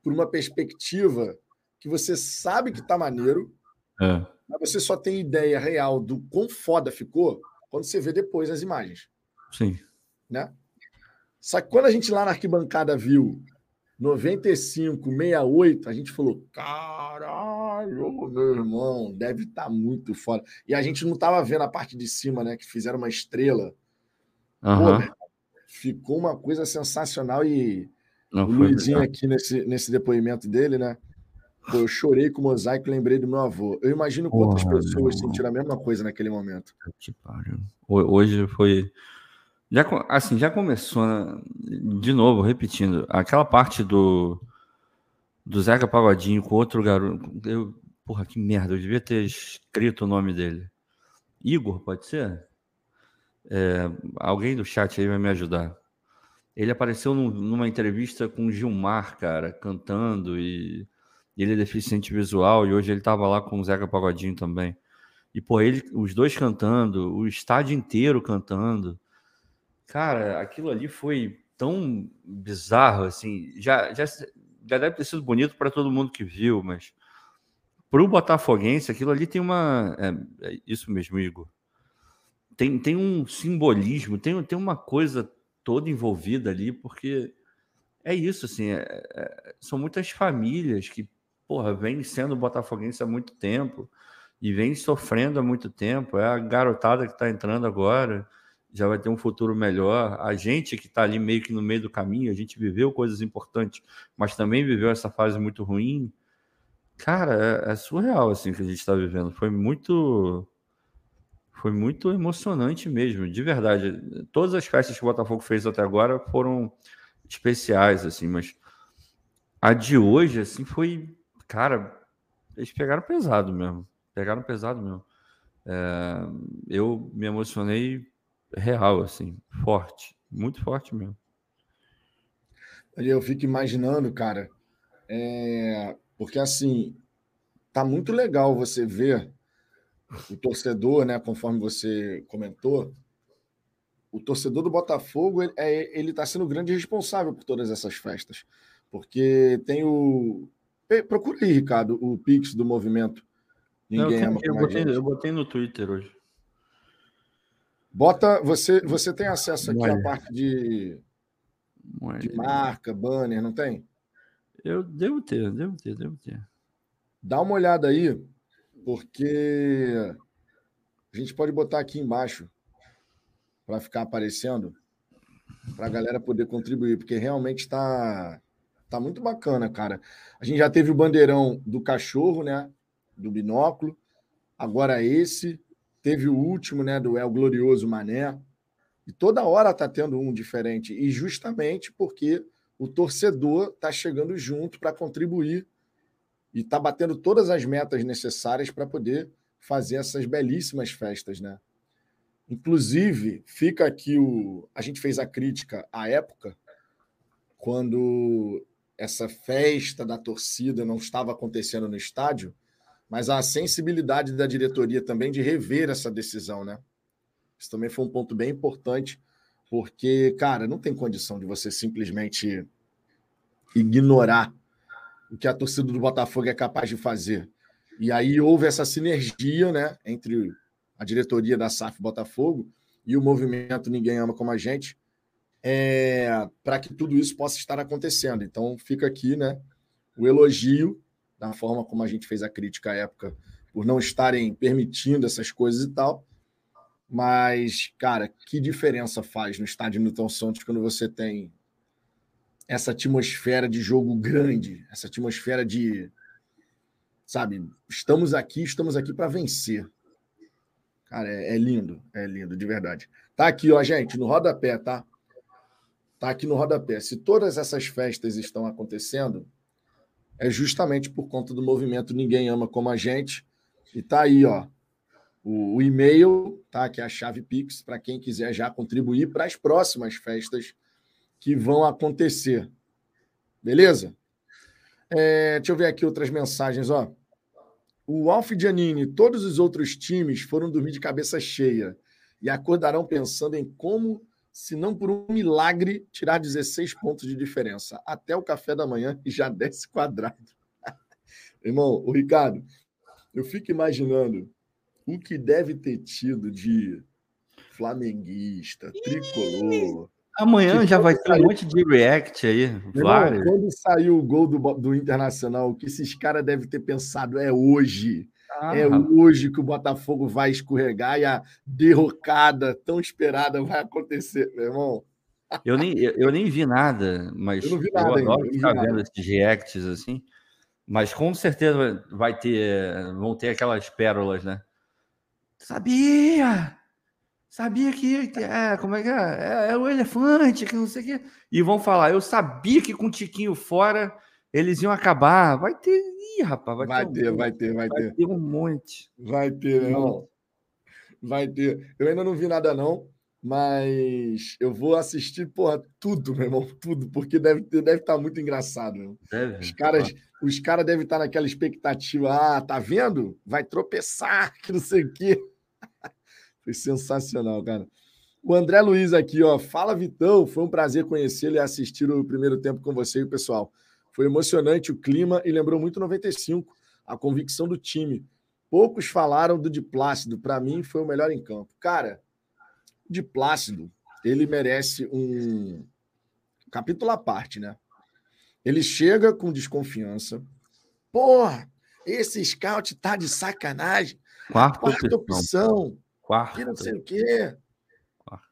por uma perspectiva que você sabe que tá maneiro, é. mas você só tem ideia real do quão foda ficou quando você vê depois as imagens. Sim. Né? Só que quando a gente lá na arquibancada viu 95, 68, a gente falou: caralho, meu irmão, deve estar tá muito foda. E a gente não estava vendo a parte de cima, né? Que fizeram uma estrela. Uhum. Pô, ficou uma coisa sensacional. E não o Luizinho aqui nesse, nesse depoimento dele, né? Pô, eu chorei com o mosaico lembrei do meu avô. Eu imagino quantas Porra, pessoas sentiram a mesma coisa naquele momento. Que pariu. Hoje foi já, assim, já começou, né? de novo, repetindo, aquela parte do, do Zeca Pagodinho com outro garoto. Eu, porra, que merda, eu devia ter escrito o nome dele. Igor, pode ser? É, alguém do chat aí vai me ajudar. Ele apareceu num, numa entrevista com Gilmar, cara, cantando, e, e ele é deficiente visual, e hoje ele tava lá com o Zeca Pagodinho também. E, pô, ele, os dois cantando, o estádio inteiro cantando. Cara, aquilo ali foi tão bizarro, assim. Já, já, já deve ter sido bonito para todo mundo que viu, mas para o Botafoguense, aquilo ali tem uma. É, é isso mesmo, Igor. Tem, tem um simbolismo, tem, tem uma coisa toda envolvida ali, porque é isso, assim. É, é, são muitas famílias que, porra, vêm sendo botafoguense há muito tempo e vêm sofrendo há muito tempo. É a garotada que está entrando agora já vai ter um futuro melhor. A gente que está ali meio que no meio do caminho, a gente viveu coisas importantes, mas também viveu essa fase muito ruim. Cara, é, é surreal assim que a gente está vivendo. Foi muito, foi muito emocionante mesmo, de verdade. Todas as festas que o Botafogo fez até agora foram especiais, assim, mas a de hoje, assim, foi, cara, eles pegaram pesado mesmo, pegaram pesado mesmo. É, eu me emocionei real, assim, forte, muito forte mesmo. Eu fico imaginando, cara, é... porque assim, tá muito legal você ver o torcedor, né, conforme você comentou, o torcedor do Botafogo, ele é, está sendo o grande responsável por todas essas festas. Porque tem o. Procura aí, Ricardo, o Pix do movimento. Ninguém Não, eu, eu, botei, eu botei no Twitter hoje. Bota, você, você tem acesso aqui à parte de, de marca, banner, não tem? Eu devo ter, devo ter, devo ter. Dá uma olhada aí, porque a gente pode botar aqui embaixo para ficar aparecendo, para a galera poder contribuir, porque realmente está tá muito bacana, cara. A gente já teve o bandeirão do cachorro, né? Do binóculo. Agora esse. Teve o último, né, do El Glorioso Mané. E toda hora está tendo um diferente. E justamente porque o torcedor está chegando junto para contribuir e está batendo todas as metas necessárias para poder fazer essas belíssimas festas, né? Inclusive, fica aqui o. A gente fez a crítica à época, quando essa festa da torcida não estava acontecendo no estádio, mas a sensibilidade da diretoria também de rever essa decisão, né? Isso também foi um ponto bem importante, porque, cara, não tem condição de você simplesmente ignorar o que a torcida do Botafogo é capaz de fazer. E aí houve essa sinergia, né, entre a diretoria da SAF Botafogo e o movimento Ninguém Ama Como a Gente, é, para que tudo isso possa estar acontecendo. Então, fica aqui né, o elogio da forma como a gente fez a crítica à época, por não estarem permitindo essas coisas e tal. Mas, cara, que diferença faz no estádio Newton Santos quando você tem essa atmosfera de jogo grande, essa atmosfera de. Sabe, estamos aqui, estamos aqui para vencer. Cara, é, é, lindo, é lindo, de verdade. Tá aqui, ó, gente, no rodapé, tá? Tá aqui no rodapé. Se todas essas festas estão acontecendo, é justamente por conta do movimento Ninguém Ama Como a Gente. E tá aí, ó, o, o e-mail, tá? Que é a chave Pix, para quem quiser já contribuir para as próximas festas que vão acontecer. Beleza? É, deixa eu ver aqui outras mensagens, ó. O Alf Giannini e todos os outros times foram dormir de cabeça cheia e acordarão pensando em como se não por um milagre, tirar 16 pontos de diferença. Até o café da manhã e já desce quadrado. Irmão, o Ricardo, eu fico imaginando o que deve ter tido de flamenguista, tricolor. Amanhã já vai ter um monte de react aí. Irmão, quando saiu o gol do, do Internacional, o que esses caras devem ter pensado é hoje. Ah, é hoje que o Botafogo vai escorregar e a derrocada tão esperada vai acontecer, meu irmão. Eu nem, eu nem vi nada, mas eu, vi nada eu adoro ainda, ficar vendo esses reacts assim. Mas com certeza vai ter, vão ter aquelas pérolas, né? Sabia! Sabia que, que é, como é que é? é? é? o elefante, que não sei o quê. E vão falar, eu sabia que com o Tiquinho fora eles iam acabar. Vai ter. Ih, rapaz, vai, vai ter, ter um vai ter, vai, vai ter. ter um monte. Vai ter, meu irmão. Vai ter. Eu ainda não vi nada, não, mas eu vou assistir, porra, tudo, meu irmão, tudo, porque deve, deve estar tá muito engraçado. Meu. Deve. Os caras, os caras devem estar tá naquela expectativa. Ah, tá vendo? Vai tropeçar, que não sei o quê. Foi sensacional, cara. O André Luiz aqui, ó. Fala, Vitão. Foi um prazer conhecê-lo e assistir o primeiro tempo com você e o pessoal. Foi emocionante o clima e lembrou muito 95, a convicção do time. Poucos falaram do de Plácido. Para mim, foi o melhor em campo. Cara, de Plácido, ele merece um capítulo à parte, né? Ele chega com desconfiança. Porra, esse scout tá de sacanagem. Quarta, Quarta opção. Quarta. E não sei o quê. Quarta.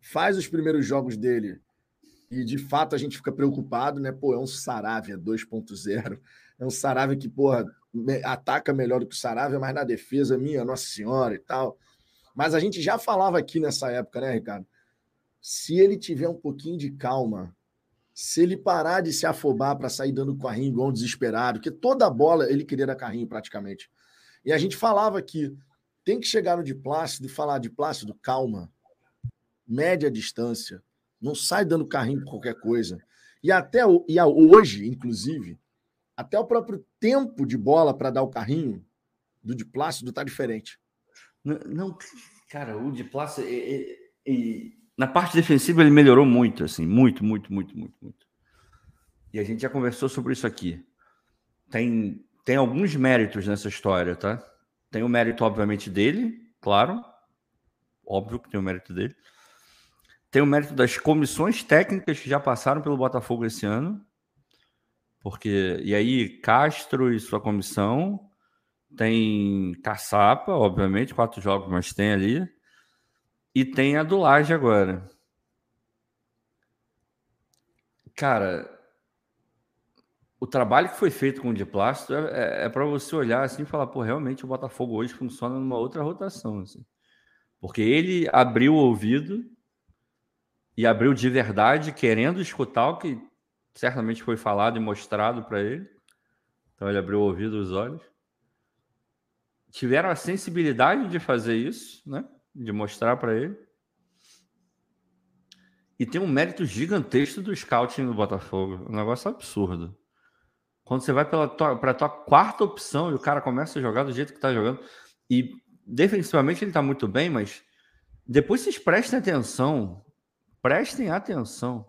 Faz os primeiros jogos dele e de fato a gente fica preocupado, né? Pô, é um Saravia 2.0. É um Saravia que, porra, ataca melhor do que o Saravia, mas na defesa, minha Nossa Senhora e tal. Mas a gente já falava aqui nessa época, né, Ricardo? Se ele tiver um pouquinho de calma, se ele parar de se afobar para sair dando carrinho igual um desesperado, porque toda bola ele queria dar carrinho praticamente. E a gente falava que tem que chegar no de Plácido e falar de Plácido, calma, média distância, não sai dando carrinho por qualquer coisa. E até e hoje, inclusive, até o próprio tempo de bola para dar o carrinho do de Plácido está diferente. Não, não, cara, o de Plácido na parte defensiva ele melhorou muito, assim, muito, muito, muito, muito, muito. E a gente já conversou sobre isso aqui. Tem tem alguns méritos nessa história, tá? Tem o mérito obviamente dele, claro, óbvio que tem o mérito dele tem o mérito das comissões técnicas que já passaram pelo Botafogo esse ano. Porque, e aí, Castro e sua comissão, tem Caçapa, obviamente, quatro jogos, mas tem ali. E tem a do Laje agora. Cara, o trabalho que foi feito com o Diplástico é, é, é para você olhar assim e falar, pô, realmente o Botafogo hoje funciona numa outra rotação. Assim. Porque ele abriu o ouvido e abriu de verdade, querendo escutar o que certamente foi falado e mostrado para ele. Então ele abriu o ouvido e os olhos. Tiveram a sensibilidade de fazer isso, né? De mostrar para ele. E tem um mérito gigantesco do scouting do Botafogo. Um negócio absurdo. Quando você vai para a tua quarta opção e o cara começa a jogar do jeito que está jogando. E defensivamente ele está muito bem, mas depois vocês prestem atenção. Prestem atenção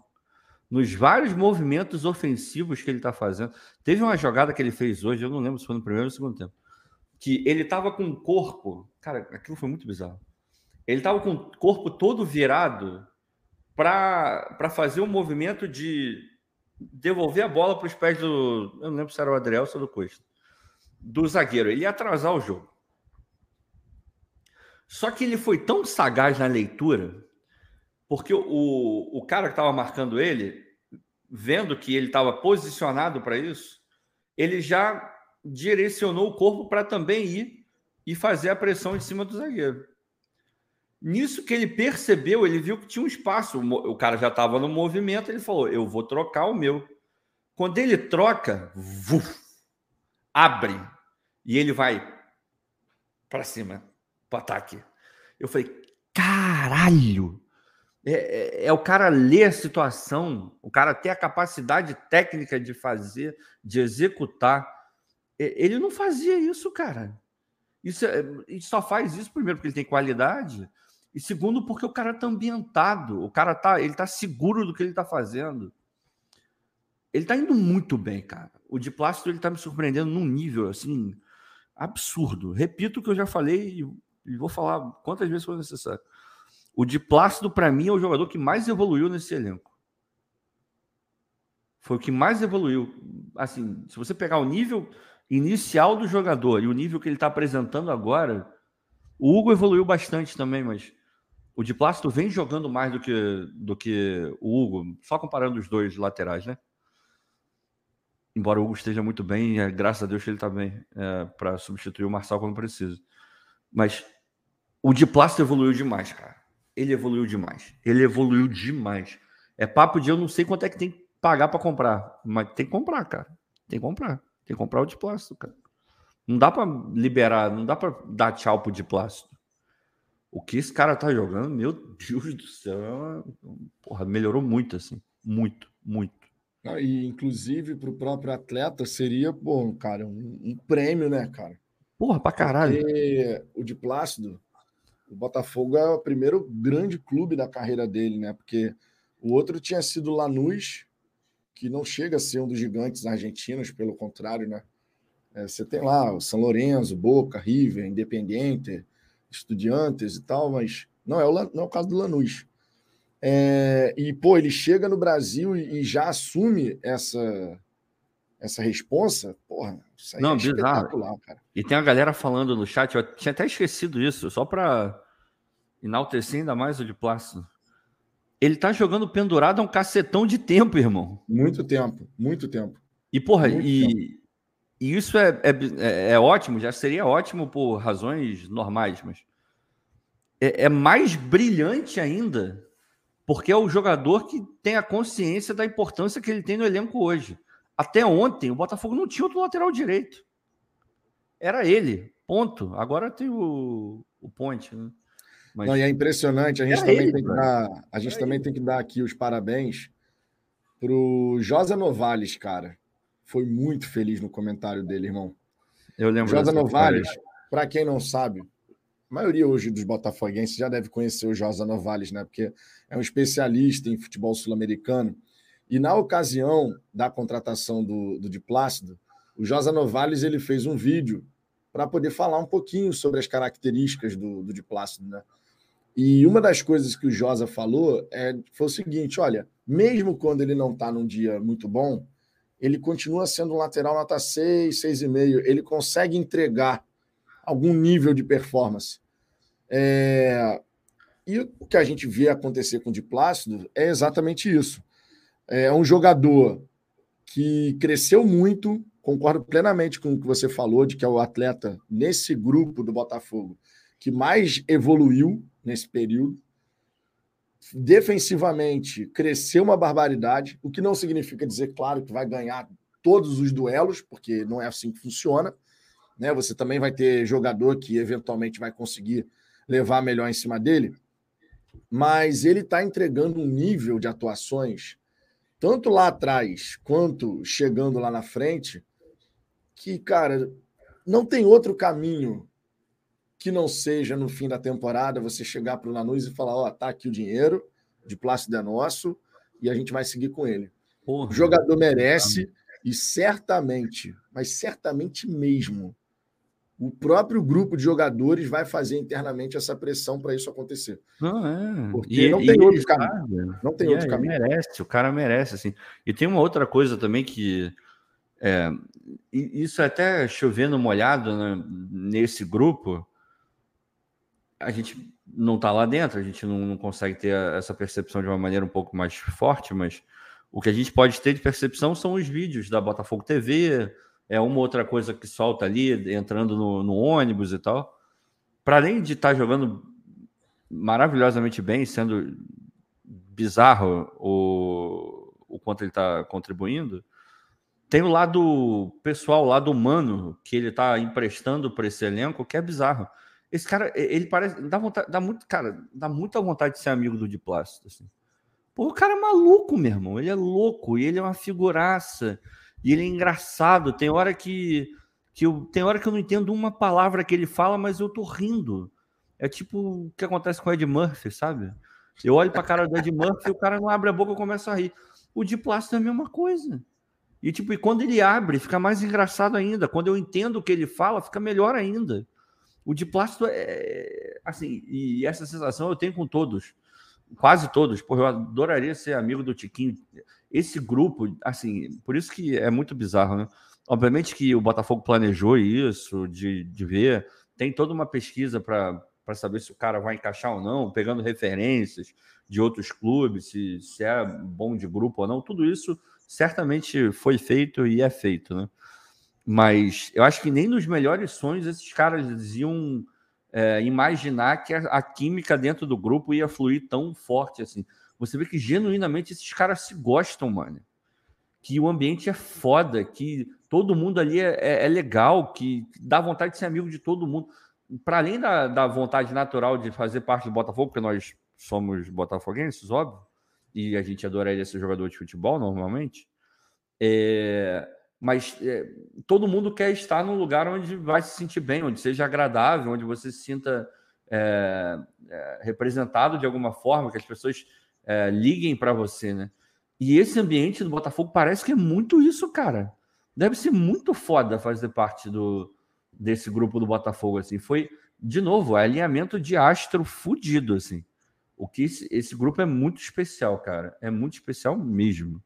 nos vários movimentos ofensivos que ele está fazendo. Teve uma jogada que ele fez hoje, eu não lembro se foi no primeiro ou no segundo tempo, que ele estava com o corpo. Cara, aquilo foi muito bizarro. Ele estava com o corpo todo virado para fazer um movimento de devolver a bola para os pés do. Eu não lembro se era o Adriel ou do Costa. Do zagueiro. Ele ia atrasar o jogo. Só que ele foi tão sagaz na leitura, porque o, o cara que estava marcando ele, vendo que ele estava posicionado para isso, ele já direcionou o corpo para também ir e fazer a pressão em cima do zagueiro. Nisso que ele percebeu, ele viu que tinha um espaço, o cara já estava no movimento, ele falou: Eu vou trocar o meu. Quando ele troca, vuf, abre e ele vai para cima, para ataque. Eu falei: Caralho! É, é, é, o cara ler a situação, o cara ter a capacidade técnica de fazer, de executar. Ele não fazia isso, cara. Isso, é, ele só faz isso, primeiro, porque ele tem qualidade, e segundo, porque o cara tá ambientado, o cara tá, ele tá seguro do que ele tá fazendo. Ele tá indo muito bem, cara. O de plástico ele tá me surpreendendo num nível assim absurdo. Repito o que eu já falei e vou falar quantas vezes for necessário. O de Plácido, para mim, é o jogador que mais evoluiu nesse elenco. Foi o que mais evoluiu. Assim, se você pegar o nível inicial do jogador e o nível que ele está apresentando agora, o Hugo evoluiu bastante também, mas o de Plácido vem jogando mais do que, do que o Hugo, só comparando os dois laterais, né? Embora o Hugo esteja muito bem, é, graças a Deus que ele está bem é, para substituir o Marçal quando precisa. Mas o de Plácido evoluiu demais, cara. Ele evoluiu demais. Ele evoluiu demais. É papo de eu não sei quanto é que tem que pagar para comprar, mas tem que comprar, cara. Tem que comprar. Tem que comprar o de plástico, cara. Não dá para liberar, não dá para dar tchau pro de plástico. O que esse cara tá jogando, meu Deus do céu, porra, melhorou muito assim, muito, muito. E inclusive para o próprio atleta seria, bom, cara, um, um, prêmio, né, cara? Porra, pra caralho. Porque o de Plácido, o Botafogo é o primeiro grande clube da carreira dele, né? Porque o outro tinha sido Lanús, que não chega a ser um dos gigantes argentinos, pelo contrário, né? É, você tem lá o São Lourenço, Boca, River, Independiente, Estudiantes e tal, mas não é o, não é o caso do Lanús. É, e, pô, ele chega no Brasil e, e, já assume essa essa responsa, porra, isso aí não, é bizarro. cara. E tem a galera falando no chat, eu tinha até esquecido isso, só para enaltecer ainda mais o de Plácido. Ele tá jogando pendurado há um cacetão de tempo, irmão. Muito tempo, muito tempo. E, porra, e, e, isso é, é, é, é, ótimo, já seria ótimo por razões normais, mas é, é mais brilhante ainda, porque é o jogador que tem a consciência da importância que ele tem no elenco hoje. Até ontem, o Botafogo não tinha outro lateral direito. Era ele, ponto. Agora tem o, o Ponte, né? Mas... Não, e é impressionante, a gente, também, ele, tem que dar, a gente também tem que dar aqui os parabéns pro Josa Novales, cara. Foi muito feliz no comentário dele, irmão. Eu lembro. Josa Novales, para quem não sabe, a maioria hoje dos botafoguenses já deve conhecer o Josa Novales, né? Porque é um especialista em futebol sul-americano. E na ocasião da contratação do, do Diplácido, o Josa Novales ele fez um vídeo para poder falar um pouquinho sobre as características do, do Diplácido, né? E uma das coisas que o Josa falou é, foi o seguinte: olha, mesmo quando ele não está num dia muito bom, ele continua sendo um lateral nota 6, 6,5. Ele consegue entregar algum nível de performance. É... E o que a gente vê acontecer com o Diplácido é exatamente isso. É um jogador que cresceu muito, concordo plenamente com o que você falou, de que é o atleta nesse grupo do Botafogo que mais evoluiu nesse período. Defensivamente, cresceu uma barbaridade, o que não significa dizer, claro, que vai ganhar todos os duelos, porque não é assim que funciona. Né? Você também vai ter jogador que eventualmente vai conseguir levar melhor em cima dele. mas ele está entregando um nível de atuações, tanto lá atrás quanto chegando lá na frente, que, cara, não tem outro caminho que não seja no fim da temporada você chegar para o Lanús e falar: Ó, oh, tá aqui o dinheiro, de Plácido é nosso, e a gente vai seguir com ele. Porra, o jogador merece, e certamente, mas certamente mesmo, o próprio grupo de jogadores vai fazer internamente essa pressão para isso acontecer. Não é. Porque e, não tem outro caminho. Não tem outro é, caminho. Merece, o cara merece, assim. E tem uma outra coisa também que é, isso é até chovendo molhado né, nesse grupo, a gente não está lá dentro, a gente não, não, consegue ter essa percepção de uma maneira um pouco mais forte, mas o que a gente pode ter de percepção são os vídeos da Botafogo TV, é uma outra coisa que solta ali, entrando no, no ônibus e tal. Para além de estar tá jogando maravilhosamente bem, sendo bizarro o, o quanto ele está contribuindo, tem o lado pessoal, o lado humano que ele está emprestando para esse elenco, que é bizarro. Esse cara, ele parece. Dá, vontade, dá, muito, cara, dá muita vontade de ser amigo do Diplácido. Assim. Pô, o cara é maluco, meu irmão. Ele é louco, e ele é uma figuraça. E ele é engraçado. Tem hora que, que eu, tem hora que eu não entendo uma palavra que ele fala, mas eu tô rindo. É tipo o que acontece com o Ed Murphy, sabe? Eu olho pra cara do Ed Murphy e o cara não abre a boca e começa a rir. O Diplácido é a mesma coisa. E tipo, e quando ele abre, fica mais engraçado ainda. Quando eu entendo o que ele fala, fica melhor ainda. O de plástico é assim, e essa sensação eu tenho com todos, quase todos. Porra, eu adoraria ser amigo do Tiquinho. Esse grupo, assim, por isso que é muito bizarro, né? Obviamente que o Botafogo planejou isso, de, de ver, tem toda uma pesquisa para saber se o cara vai encaixar ou não, pegando referências de outros clubes, se, se é bom de grupo ou não, tudo isso certamente foi feito e é feito, né? Mas eu acho que nem nos melhores sonhos esses caras iam é, imaginar que a, a, química dentro do grupo ia fluir tão forte assim. Você vê que genuinamente esses caras se gostam, mano. Que o ambiente é foda, que todo mundo ali é, é, é legal, que dá vontade de ser amigo de todo mundo. Para além da, da vontade natural de fazer parte do Botafogo, porque nós somos botafoguenses, óbvio, e a gente adoraria ser jogador de futebol normalmente. É, mas é, todo mundo quer estar num lugar onde vai se sentir bem, onde seja agradável, onde você se sinta é, é, representado de alguma forma, que as pessoas é, liguem para você, né? E esse ambiente do Botafogo parece que é muito isso, cara. Deve ser muito foda fazer parte do, desse grupo do Botafogo, assim. Foi, de novo, alinhamento de astro fudido, assim. O que esse, esse grupo é muito especial, cara. É muito especial mesmo.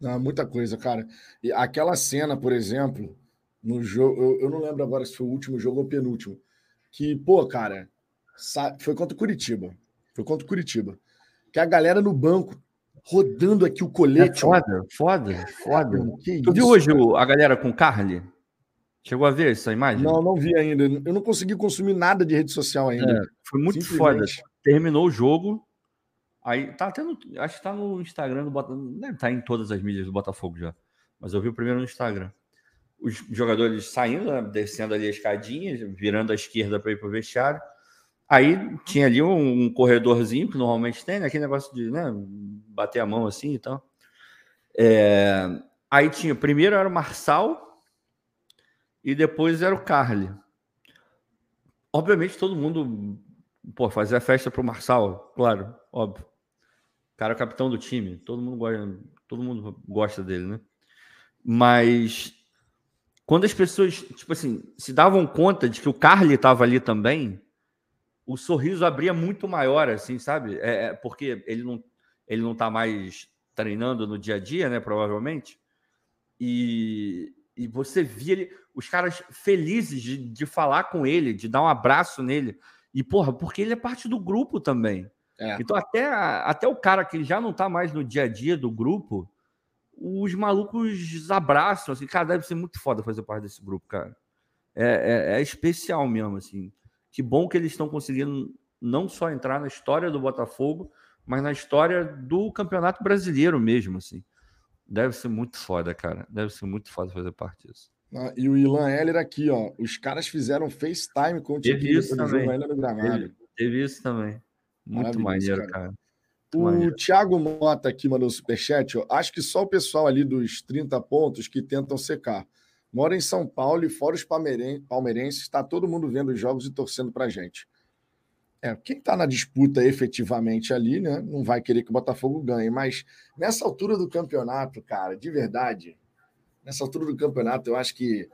Não, muita coisa, cara. E aquela cena, por exemplo, no jogo, eu, eu, não lembro agora se foi o último jogo ou o penúltimo, que, pô, cara, foi contra o Curitiba. Foi contra o Curitiba. Que a galera no banco rodando aqui o colete. É foda, foda, foda. Que tu isso, viu hoje cara? a galera com Carly? Chegou a ver essa imagem? Não, não vi ainda. Eu não consegui consumir nada de rede social ainda. É, foi muito foda. Terminou o jogo, Aí tá tendo, acho que tá no Instagram do Botafogo, deve estar tá em todas as mídias do Botafogo já. Mas eu vi o primeiro no Instagram. Os jogadores saindo, né, descendo ali a escadinha, virando à esquerda para ir para o vestiário. Aí tinha ali um, um, corredorzinho que normalmente tem, né? aquele negócio de né, bater a mão assim e tal. É... Aí tinha, primeiro era o Marçal e depois era o Carly. Obviamente todo mundo pô, fazia festa para o Marçal, claro, óbvio cara é o capitão do time, todo mundo gosta, todo mundo gosta dele, né? Mas quando as pessoas, tipo assim, se davam conta de que o Carly estava ali também, o sorriso abria muito maior, assim, sabe? É, é, porque ele não, ele não tá mais treinando no dia a dia, né? Provavelmente. E, e você via ele, os caras felizes de, de falar com ele, de dar um abraço nele. E, porra, porque ele é parte do grupo também. É. Então, até, até o cara que já não está mais no dia a dia do grupo, os malucos abraçam, assim, cara, deve ser muito foda fazer parte desse grupo, cara. É, é, é especial mesmo, assim. Que bom que eles estão conseguindo não só entrar na história do Botafogo, mas na história do Campeonato Brasileiro mesmo, assim. Deve ser muito foda, cara. Deve ser muito foda fazer parte disso. Ah, e o Ilan Heller aqui, ó. Os caras fizeram FaceTime com o time no gramado. Teve, teve isso também. Muito maneiro, cara. cara. Muito o maneiro. Thiago Mota aqui mandou superchat. Ó. Acho que só o pessoal ali dos 30 pontos que tentam secar. Mora em São Paulo e fora os palmeirenses, está todo mundo vendo os jogos e torcendo para gente. É, quem está na disputa efetivamente ali, né, não vai querer que o Botafogo ganhe, mas nessa altura do campeonato, cara, de verdade, nessa altura do campeonato, eu acho que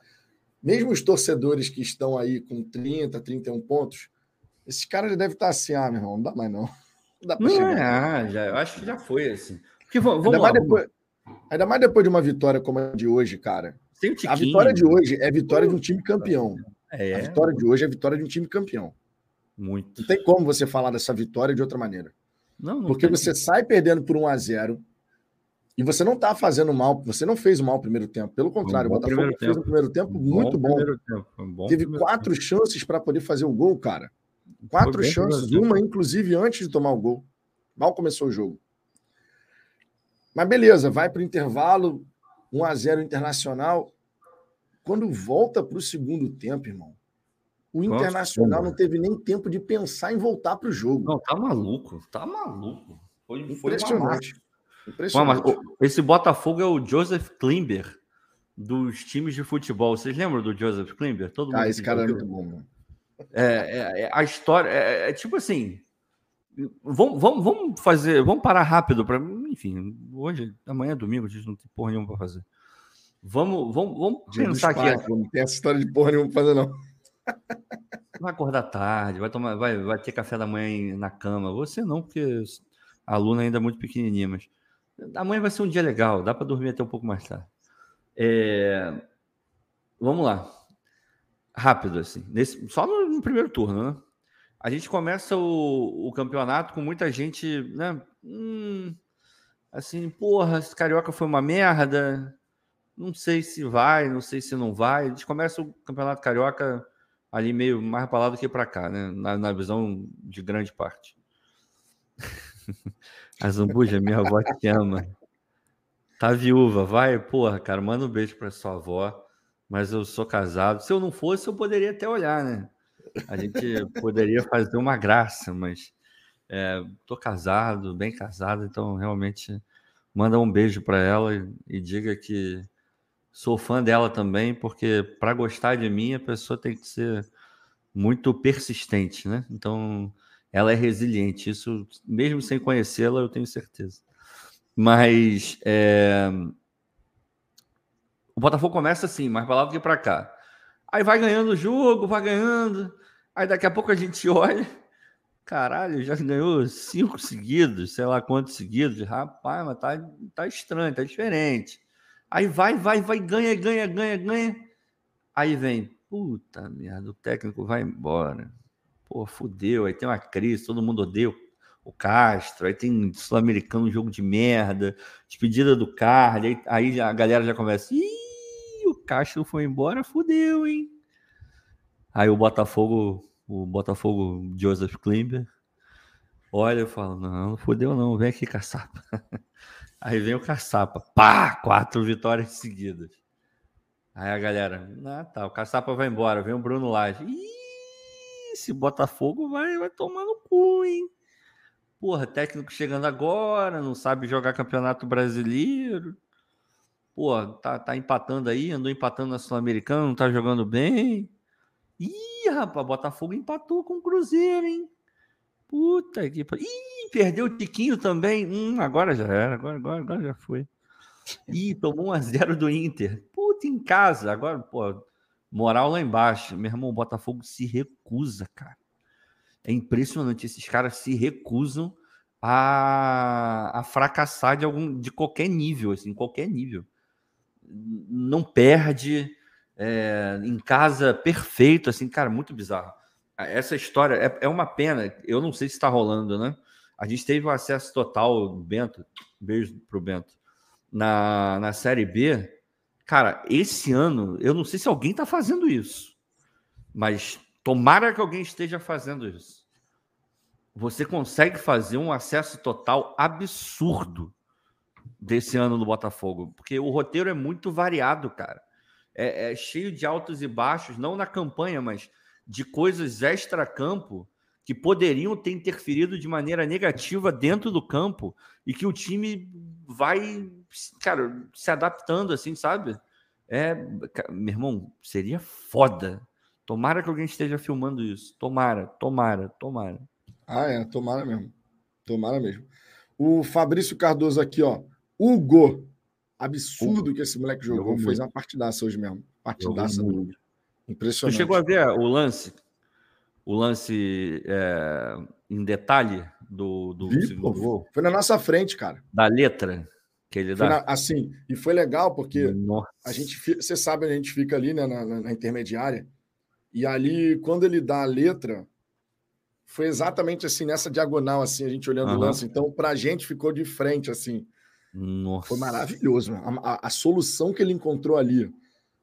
mesmo os torcedores que estão aí com 30, 31 pontos, esses caras devem estar assim, ah, meu irmão, não dá mais não. Não dá chegar. É, já, eu acho que já foi assim. Porque, vamos, ainda, mais depois, ainda mais depois de uma vitória como a de hoje, cara. a vitória de hoje é vitória de um time campeão. É. A vitória de hoje é vitória de um time campeão. Muito. Não tem como você falar dessa vitória de outra maneira. Não, não Porque tem. você sai perdendo por 1 a 0 e você não está fazendo mal, você não fez mal no primeiro tempo. Pelo contrário, um o Botafogo fez um primeiro tempo muito bom. Tempo. Um bom Teve quatro tempo. chances para poder fazer o gol, cara. Quatro chances, uma inclusive antes de tomar o gol. Mal começou o jogo. Mas beleza, vai para o intervalo, 1 a 0 Internacional. Quando volta para o segundo tempo, irmão, o Internacional não teve nem tempo de pensar em voltar para o jogo. Não, tá maluco, tá maluco. Foi, impressionante. Foi impressionante. esse Botafogo é o Joseph Klimber dos times de futebol. Vocês lembram do Joseph Klimber? Todo ah, esse cara é muito bom, mano. É, é, é, a história é, é, tipo assim. Vamos, vamos, vamos fazer, vamos parar rápido para, enfim, hoje, amanhã é domingo, a gente não tem porra nenhuma para fazer. Vamos, vamos, vamos pensar aqui. Não tem essa história de porra nenhuma para fazer não. Vai acordar tarde, vai tomar, vai, vai ter café da manhã na cama. Você não, porque a aluna ainda é muito pequenininha, mas amanhã vai ser um dia legal, dá para dormir até um pouco mais tarde. É... Vamos lá, rápido assim, nesse, só no, no, primeiro turno, né? A gente começa o, o campeonato com muita gente, né? Hum, assim, porra, esse carioca foi uma merda. Não sei se vai, não sei se não vai. A gente começa o campeonato carioca ali meio mais para lá do que para cá, né? Na, na, visão de grande parte. a Zambuja, minha avó te ama. Tá viúva, vai, porra, cara, manda um beijo para sua avó. Mas eu sou casado. Se eu não fosse, eu poderia até olhar, né? A gente poderia fazer uma graça, mas é, tô casado, bem casado, então realmente manda um beijo para ela e, e diga que sou fã dela também, porque para gostar de mim a pessoa tem que ser muito persistente, né? Então ela é resiliente, isso mesmo sem conhecê-la eu tenho certeza. Mas é... o Botafogo começa assim, mais para lá do que para cá. Aí vai ganhando o jogo, vai ganhando. Aí daqui a pouco a gente olha, caralho, já ganhou cinco seguidos, sei lá quantos seguidos. Rapaz, mas tá, tá estranho, tá diferente. Aí vai, vai, vai, ganha, ganha, ganha, ganha. Aí vem, puta merda, o técnico vai embora. Pô, fudeu. Aí tem uma crise, todo mundo odeia o Castro. Aí tem Sul-Americano, um jogo de merda, despedida do Carly. Aí, aí a galera já começa, ih, Castro foi embora, fudeu, hein? Aí o Botafogo, o Botafogo Joseph Klimber, olha e fala: Não, não fudeu, não, vem aqui, caçapa. Aí vem o caçapa, pá, quatro vitórias seguidas. Aí a galera, ah, tá, o caçapa vai embora, vem o Bruno Lage. Ih, esse Botafogo vai, vai tomar no cu, hein? Porra, técnico chegando agora, não sabe jogar campeonato brasileiro. Pô, tá, tá empatando aí, andou empatando na Sul-Americana, não tá jogando bem. Ih, rapaz, Botafogo empatou com o Cruzeiro, hein? Puta que pariu. Ih, perdeu o Tiquinho também. Hum, agora já era, agora, agora, agora já foi. Ih, tomou um a 0 do Inter. Puta, em casa. Agora, pô, moral lá embaixo. Meu irmão, o Botafogo se recusa, cara. É impressionante. Esses caras se recusam a, a fracassar de algum de qualquer nível, assim, qualquer nível. Não perde. É, em casa perfeito, assim, cara, muito bizarro essa história é, é uma pena. Eu não sei se está rolando, né? A gente teve o acesso total, Bento, beijo pro Bento, na, na Série B. Cara, esse ano, eu não sei se alguém está fazendo isso, mas tomara que alguém esteja fazendo isso. Você consegue fazer um acesso total absurdo desse ano do Botafogo, porque o roteiro é muito variado, cara. É, é cheio de altos e baixos, não na campanha, mas de coisas extra-campo que poderiam ter interferido de maneira negativa dentro do campo e que o time vai, cara, se adaptando assim, sabe? É, meu irmão, seria foda. Tomara que alguém esteja filmando isso. Tomara, tomara, tomara. Ah, é, tomara mesmo. Tomara mesmo. O Fabrício Cardoso aqui, ó. Hugo. Absurdo que esse moleque jogou. Fez uma partidaça hoje mesmo. Partidaça. Impressionante. Tu chegou a ver o lance? O lance é, em detalhe do, do Vi, segundo gol? Foi na nossa frente, cara. Da letra que ele dá. Na, assim, e foi legal porque nossa. a gente, você sabe, a gente fica ali né, na, na, na intermediária. E ali, quando ele dá a letra, foi exatamente assim, nessa diagonal, assim, a gente olhando uhum. o lance. Então, para a gente ficou de frente, assim. Nossa. Foi maravilhoso. A, a, a solução que ele encontrou ali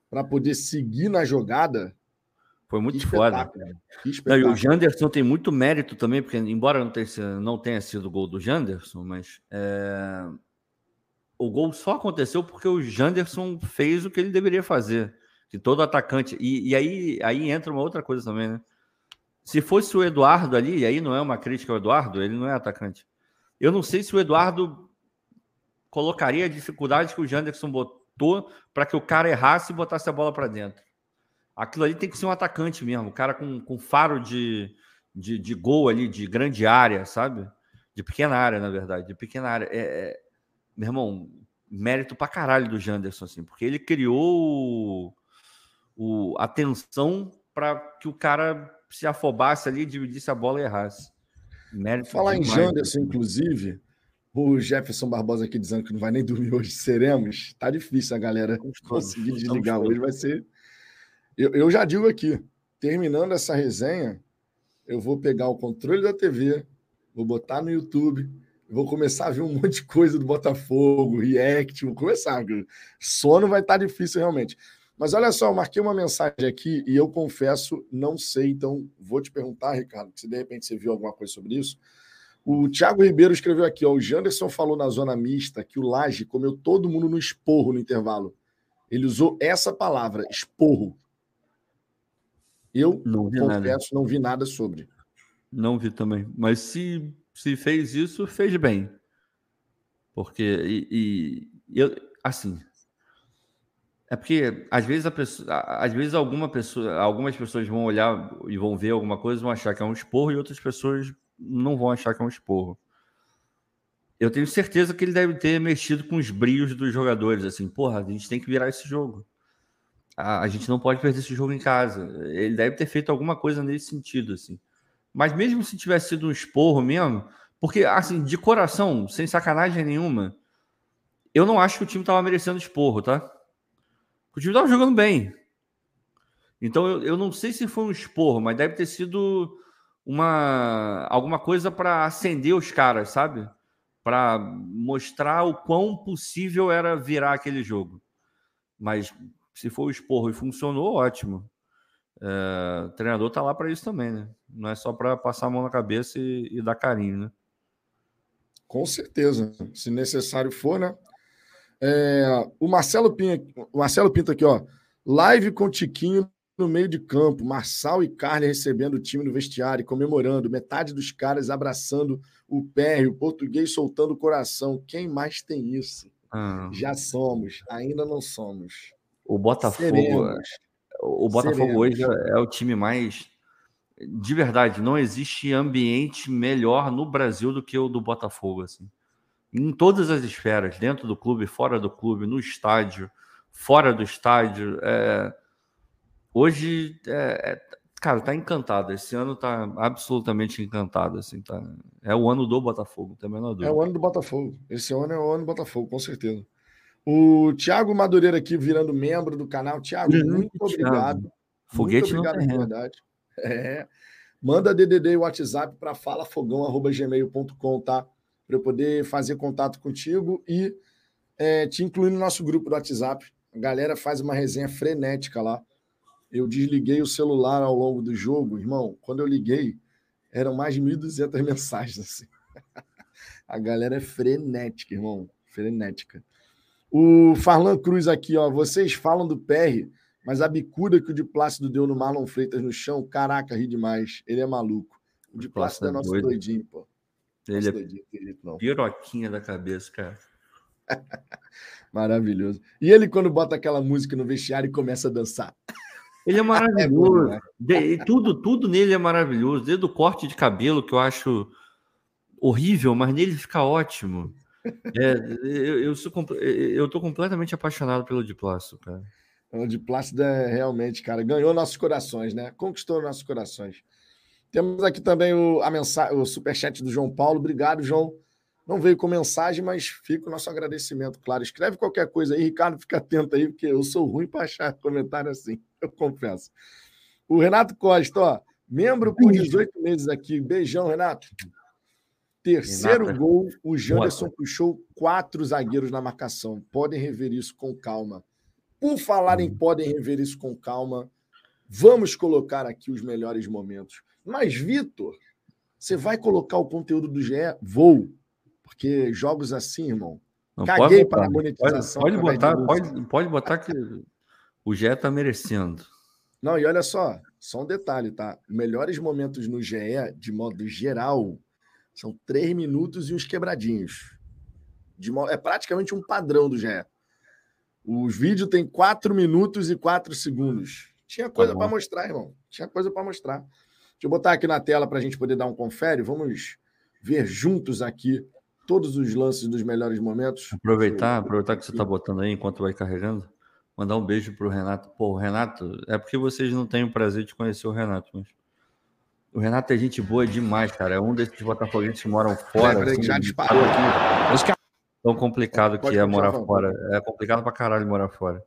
para poder seguir na jogada. Foi muito foda. Não, o Janderson tem muito mérito também, porque, embora não tenha, não tenha sido o gol do Janderson, mas é... o gol só aconteceu porque o Janderson fez o que ele deveria fazer. Que todo atacante. E, e aí, aí entra uma outra coisa também, né? Se fosse o Eduardo ali, e aí não é uma crítica ao Eduardo, ele não é atacante. Eu não sei se o Eduardo colocaria a dificuldade que o Janderson botou para que o cara errasse e botasse a bola para dentro. Aquilo ali tem que ser um atacante mesmo, o cara com, com faro de, de, de, gol ali, de grande área, sabe? De pequena área, na verdade, de pequena área. É, é, meu irmão, mérito pra caralho do Janderson, assim, porque ele criou o, o, a tensão para que o cara se afobasse ali, dividisse a bola e errasse. Mérito Falar demais. em Janderson, inclusive, o Jefferson Barbosa aqui dizendo que não vai nem dormir hoje, seremos. Tá difícil a galera conseguir desligar hoje, vai ser. Eu, eu já digo aqui, terminando essa resenha, eu vou pegar o controle da TV, vou botar no YouTube, vou começar a ver um monte de coisa do Botafogo, React, vou começar. Sono vai estar tá difícil realmente. Mas olha só, eu marquei uma mensagem aqui e eu confesso, não sei, então vou te perguntar, Ricardo, se de repente você viu alguma coisa sobre isso. O Thiago Ribeiro escreveu aqui, ó, o Janderson falou na zona mista que o Laje comeu todo mundo no esporro no intervalo. Ele usou essa palavra, esporro. Eu não confesso, nada. não vi nada sobre. Não vi também. Mas se, se fez isso, fez bem. Porque, e, e eu, assim, é porque às vezes a pessoa, às vezes alguma pessoa, algumas pessoas vão olhar e vão ver alguma coisa, vão achar que é um esporro e outras pessoas não vão achar que é um esporro. Eu tenho certeza que ele deve ter mexido com os brios dos jogadores, assim, porra, a gente tem que virar esse jogo. A, a gente não pode perder esse jogo em casa. Ele deve ter feito alguma coisa nesse sentido, assim. Mas mesmo se tivesse sido um esporro mesmo, porque assim, de coração, sem sacanagem nenhuma, eu não acho que o time estava merecendo esporro, tá? O time estava jogando bem. Então eu, eu não sei se foi um esporro, mas deve ter sido uma alguma coisa para acender os caras, sabe? Para mostrar o quão possível era virar aquele jogo. Mas se for o esporro e funcionou, ótimo. É, o treinador tá lá para isso também, né? Não é só para passar a mão na cabeça e, e dar carinho, né? Com certeza. Se necessário for, né? É, o Marcelo Pinto, o Marcelo Pinto aqui, ó. Live com Tiquinho no meio de campo, Marçal e Carne recebendo o time no vestiário, comemorando, metade dos caras abraçando o pé, o português soltando o coração. Quem mais tem isso? Ah. Já somos, ainda não somos. O Botafogo, Seremos. o Botafogo Seremos. hoje é, é o time mais de verdade, não existe ambiente melhor no Brasil do que o do Botafogo, assim em todas as esferas, dentro do clube, fora do clube, no estádio, fora do estádio. É... Hoje, é... é cara, tá encantado. Esse ano tá absolutamente encantado. Assim, tá... É o ano do Botafogo, também não É o ano do Botafogo. Esse ano é o ano do Botafogo, com certeza. O Thiago Madureira aqui virando membro do canal. Thiago, uhum, muito obrigado. Foguete muito obrigado, de verdade. É. Manda DDD e WhatsApp para falafogão.gmail.com, tá? para eu poder fazer contato contigo e é, te incluir no nosso grupo do WhatsApp. A galera faz uma resenha frenética lá. Eu desliguei o celular ao longo do jogo, irmão. Quando eu liguei, eram mais de 1.200 mensagens. Assim. A galera é frenética, irmão. Frenética. O Farlan Cruz aqui, ó. Vocês falam do PR, mas a bicuda que o de Plácido deu no Marlon Freitas no chão, caraca, ri demais. Ele é maluco. O de Plácido é nosso doido. doidinho, pô. Ele nosso é doidinho, não. piroquinha da cabeça, cara. Maravilhoso. E ele, quando bota aquela música no vestiário e começa a dançar. Ele é maravilhoso. é bom, né? tudo, tudo nele é maravilhoso. Desde o corte de cabelo, que eu acho horrível, mas nele fica ótimo. É, eu, eu, sou, eu tô completamente apaixonado pelo de plástico, cara. O de plástico é realmente, cara, ganhou nossos corações, né? Conquistou nossos corações. Temos aqui também o, a mensagem, o superchat do João Paulo. Obrigado, João. Não veio com mensagem, mas fica o nosso agradecimento, claro. Escreve qualquer coisa aí, Ricardo, fica atento aí, porque eu sou ruim para achar comentário assim, eu confesso. O Renato Costa, ó, membro por 18 meses aqui. Beijão, Renato. Terceiro Renata. gol, o Janderson puxou quatro zagueiros na marcação. Podem rever isso com calma. Por falar em podem rever isso com calma, vamos colocar aqui os melhores momentos. Mas, Vitor, você vai colocar o conteúdo do GE? Vou. Porque jogos assim, irmão. Não, caguei para a monetização. Pode, pode botar, pode, pode botar que o GE está merecendo. Não, e olha só, só um detalhe, tá? Melhores momentos no GE, de modo geral, são três minutos e uns quebradinhos. De, é praticamente um padrão do GE. Os vídeos têm quatro minutos e quatro segundos. Tinha coisa tá para mostrar, irmão. Tinha coisa para mostrar. Deixa eu botar aqui na tela para a gente poder dar um confere. Vamos ver juntos aqui todos os lances dos melhores momentos. Aproveitar, aproveitar que você está botando aí enquanto vai carregando. Mandar um beijo para o Renato. Pô, Renato, é porque vocês não têm o prazer de conhecer o Renato, mas o Renato é gente boa demais, cara. É um desses botafoguenses que moram fora. É, assim, já disparou aqui. Tão complicado que é morar fora. É complicado pra caralho morar fora.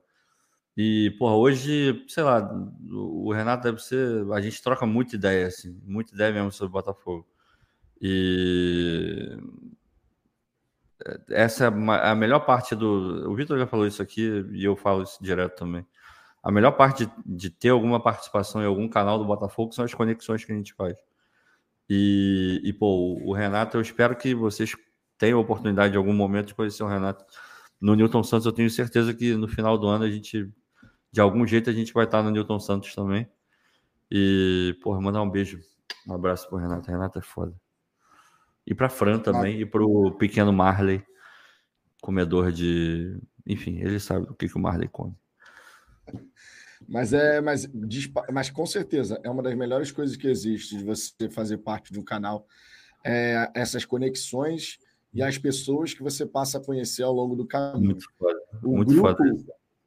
E, porra, hoje, sei lá, o Renato deve ser. A gente troca muita ideia, assim, muita ideia mesmo sobre o Botafogo. E. Essa é a melhor parte do. O Vitor já falou isso aqui e eu falo isso direto também a melhor parte de, de, ter alguma participação em algum canal do Botafogo são as conexões que a gente faz. E, e pô, o Renato, eu espero que vocês tenham a oportunidade de algum momento de conhecer o Renato no Newton Santos. Eu tenho certeza que no final do ano a gente, de algum jeito, a gente vai estar no Newton Santos também. E, porra, mandar um beijo, um abraço pro Renato. Renato é foda. E pra Fran também, ah. e pro pequeno Marley, comedor de. Enfim, ele sabe o que, que o Marley come. Mas é, mas, mas com certeza é uma das melhores coisas que existe de você fazer parte de um canal, é essas conexões e as pessoas que você passa a conhecer ao longo do caminho. Muito foda. O Muito grupo, foda.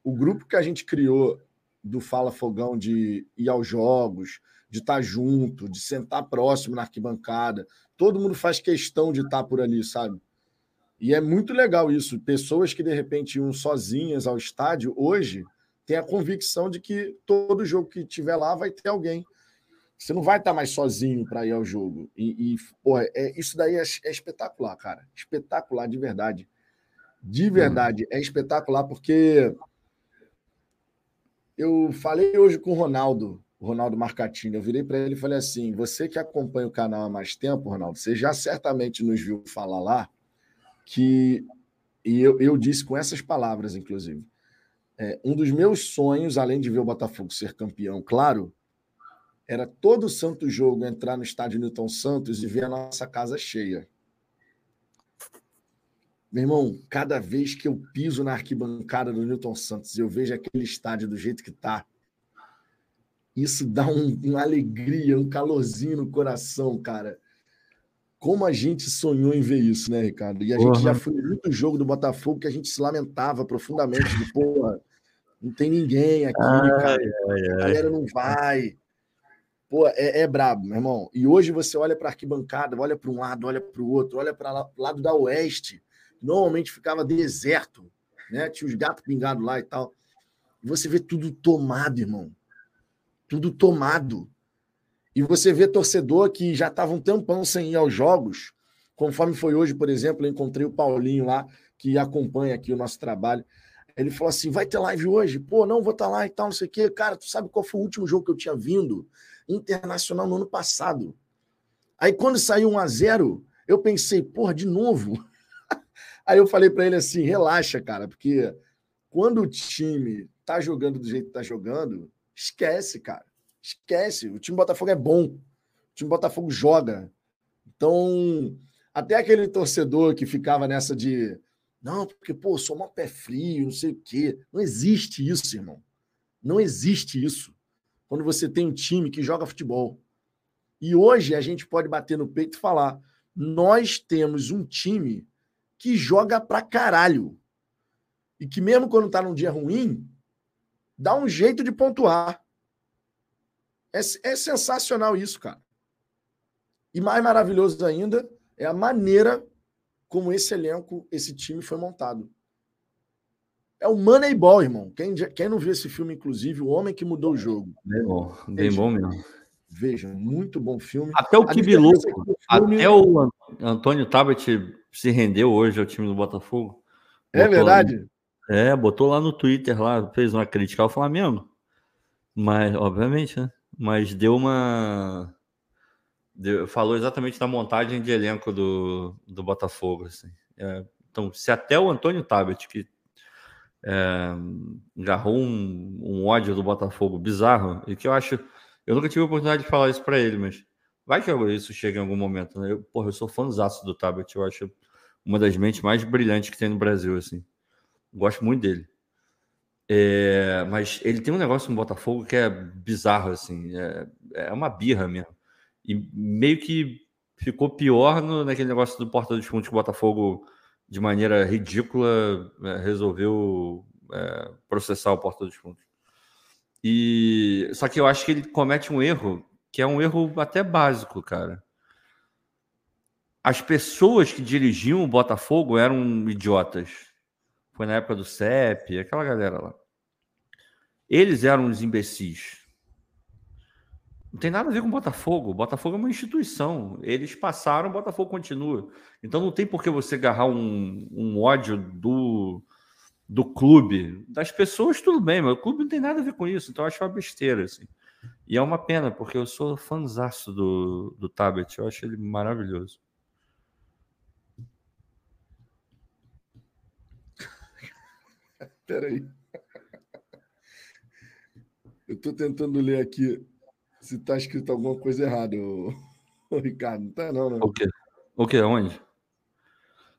O grupo que a gente criou do Fala Fogão de ir aos jogos, de estar junto, de sentar próximo na arquibancada, todo mundo faz questão de estar por ali, sabe? E é muito legal isso. Pessoas que de repente iam sozinhas ao estádio, hoje tem a convicção de que todo jogo que tiver lá vai ter alguém. Você não vai estar mais sozinho para ir ao jogo. E, e porra, é, isso daí é, é, espetacular, cara. Espetacular, de verdade. De verdade, é espetacular, porque eu falei hoje com o Ronaldo, Ronaldo Marcatini. Eu virei para ele e falei assim: você que acompanha o canal há mais tempo, Ronaldo, você já certamente nos viu falar lá que. E eu, eu disse com essas palavras, inclusive é, um dos meus sonhos, além de ver o Botafogo ser campeão, claro, era todo santo jogo entrar no estádio Newton Santos e ver a nossa casa cheia. Meu irmão, cada vez que eu piso na arquibancada do Newton Santos eu vejo aquele estádio do jeito que está, isso dá um, uma alegria, um calorzinho no coração, cara. Como a gente sonhou em ver isso, né, Ricardo? E a uhum. gente já foi muito jogo do Botafogo que a gente se lamentava profundamente de, porra, não tem ninguém aqui, ai, cara. Ai, a galera não vai. Pô, é, é brabo, meu irmão. E hoje você olha para a arquibancada, olha para um lado, olha para o outro, olha para o lado da oeste. Normalmente ficava deserto, né? Tinha os gatos pingados lá e tal. E você vê tudo tomado, irmão. Tudo tomado. E você vê torcedor que já estava um tempão sem ir aos jogos, conforme foi hoje, por exemplo, eu encontrei o Paulinho lá, que acompanha aqui o nosso trabalho. Ele falou assim: vai ter live hoje? Pô, não, vou estar tá lá e tal, não sei o quê. Cara, tu sabe qual foi o último jogo que eu tinha vindo? Internacional no ano passado. Aí quando saiu 1 a 0 eu pensei, porra, de novo. Aí eu falei para ele assim: relaxa, cara, porque quando o time tá jogando do jeito que tá jogando, esquece, cara. Esquece, o time Botafogo é bom. O time Botafogo joga. Então, até aquele torcedor que ficava nessa de não, porque, pô, sou uma pé frio, não sei o quê. Não existe isso, irmão. Não existe isso. Quando você tem um time que joga futebol. E hoje a gente pode bater no peito e falar: nós temos um time que joga pra caralho. E que mesmo quando tá num dia ruim, dá um jeito de pontuar. É, é sensacional isso, cara. E mais maravilhoso ainda é a maneira como esse elenco, esse time foi montado. É o Moneyball, irmão. Quem, quem não viu esse filme, inclusive, O Homem que Mudou o Jogo. Bem bom, bem bom mesmo. Veja, muito bom filme. Até o Kibilu, é filme... até o Antônio Tabet se rendeu hoje ao time do Botafogo. É verdade? É, botou lá no Twitter, lá, fez uma crítica ao Flamengo. Mas, obviamente, né? Mas deu uma Deu, falou exatamente da montagem de elenco do, do Botafogo. Assim. É, então, se até o Antônio Tabet, que é, agarrou um, um, ódio do Botafogo bizarro, e que eu acho. Eu nunca tive a oportunidade de falar isso para ele, mas vai que isso chega em algum momento. Né? Eu, porra, eu sou fãzaço do Tabet, eu acho uma das mentes mais brilhantes que tem no Brasil. assim. Gosto muito dele. É, mas ele tem um negócio no Botafogo que é bizarro, assim, é, é uma birra mesmo. E meio que ficou pior no, naquele negócio do Porta dos Fundos que o Botafogo, de maneira ridícula, é, resolveu é, processar o Porta dos Fundos. E só que eu acho que ele comete um erro que é um erro até básico, cara. As pessoas que dirigiam o Botafogo eram idiotas. Foi na época do CEP, aquela galera lá. Eles eram os imbecis. Não tem nada a ver com o Botafogo. O Botafogo é uma instituição. Eles passaram, o Botafogo continua. Então não tem por que você agarrar um, um ódio do, do clube. Das pessoas, tudo bem, mas o clube não tem nada a ver com isso. Então eu acho uma besteira. Assim. E é uma pena, porque eu sou fãzaço do, do Tabet. Eu acho ele maravilhoso. Peraí. Eu estou tentando ler aqui se tá escrito alguma coisa errada, ô, ô Ricardo. Não tá, não, né? O quê? O quê? Onde?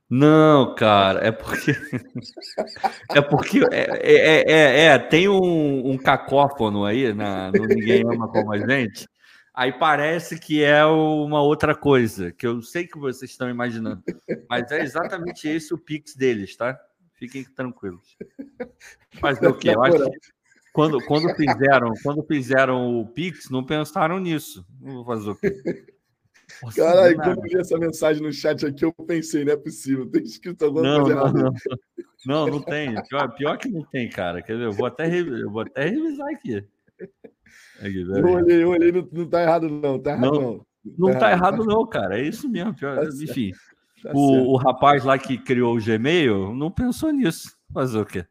Não, cara, é porque. é porque. É, é, é, é, tem um, um cacófono aí na, no Ninguém Ama Como a Gente. Aí parece que é uma outra coisa, que eu sei que vocês estão imaginando. Mas é exatamente esse o Pix deles, tá? Fiquem tranquilos. Mas o quê? Eu acho que quando, quando fizeram, quando fizeram o Pix, não pensaram nisso. Não vou fazer o quê? Caralho, quando eu li essa mensagem no chat aqui, eu pensei, não é possível, tem escrito alguma não, coisa não, errada. Não, não, não tem. Pior, pior que não tem, cara. Quer dizer, eu vou até, eu vou até revisar aqui. aqui eu olhei, eu olhei, não, não tá errado, não. Tá errado, não. Não, não tá, tá errado, não, cara. É isso mesmo. Pior, tá enfim, tá o, o, rapaz lá que criou o Gmail não pensou nisso. Fazer o quê?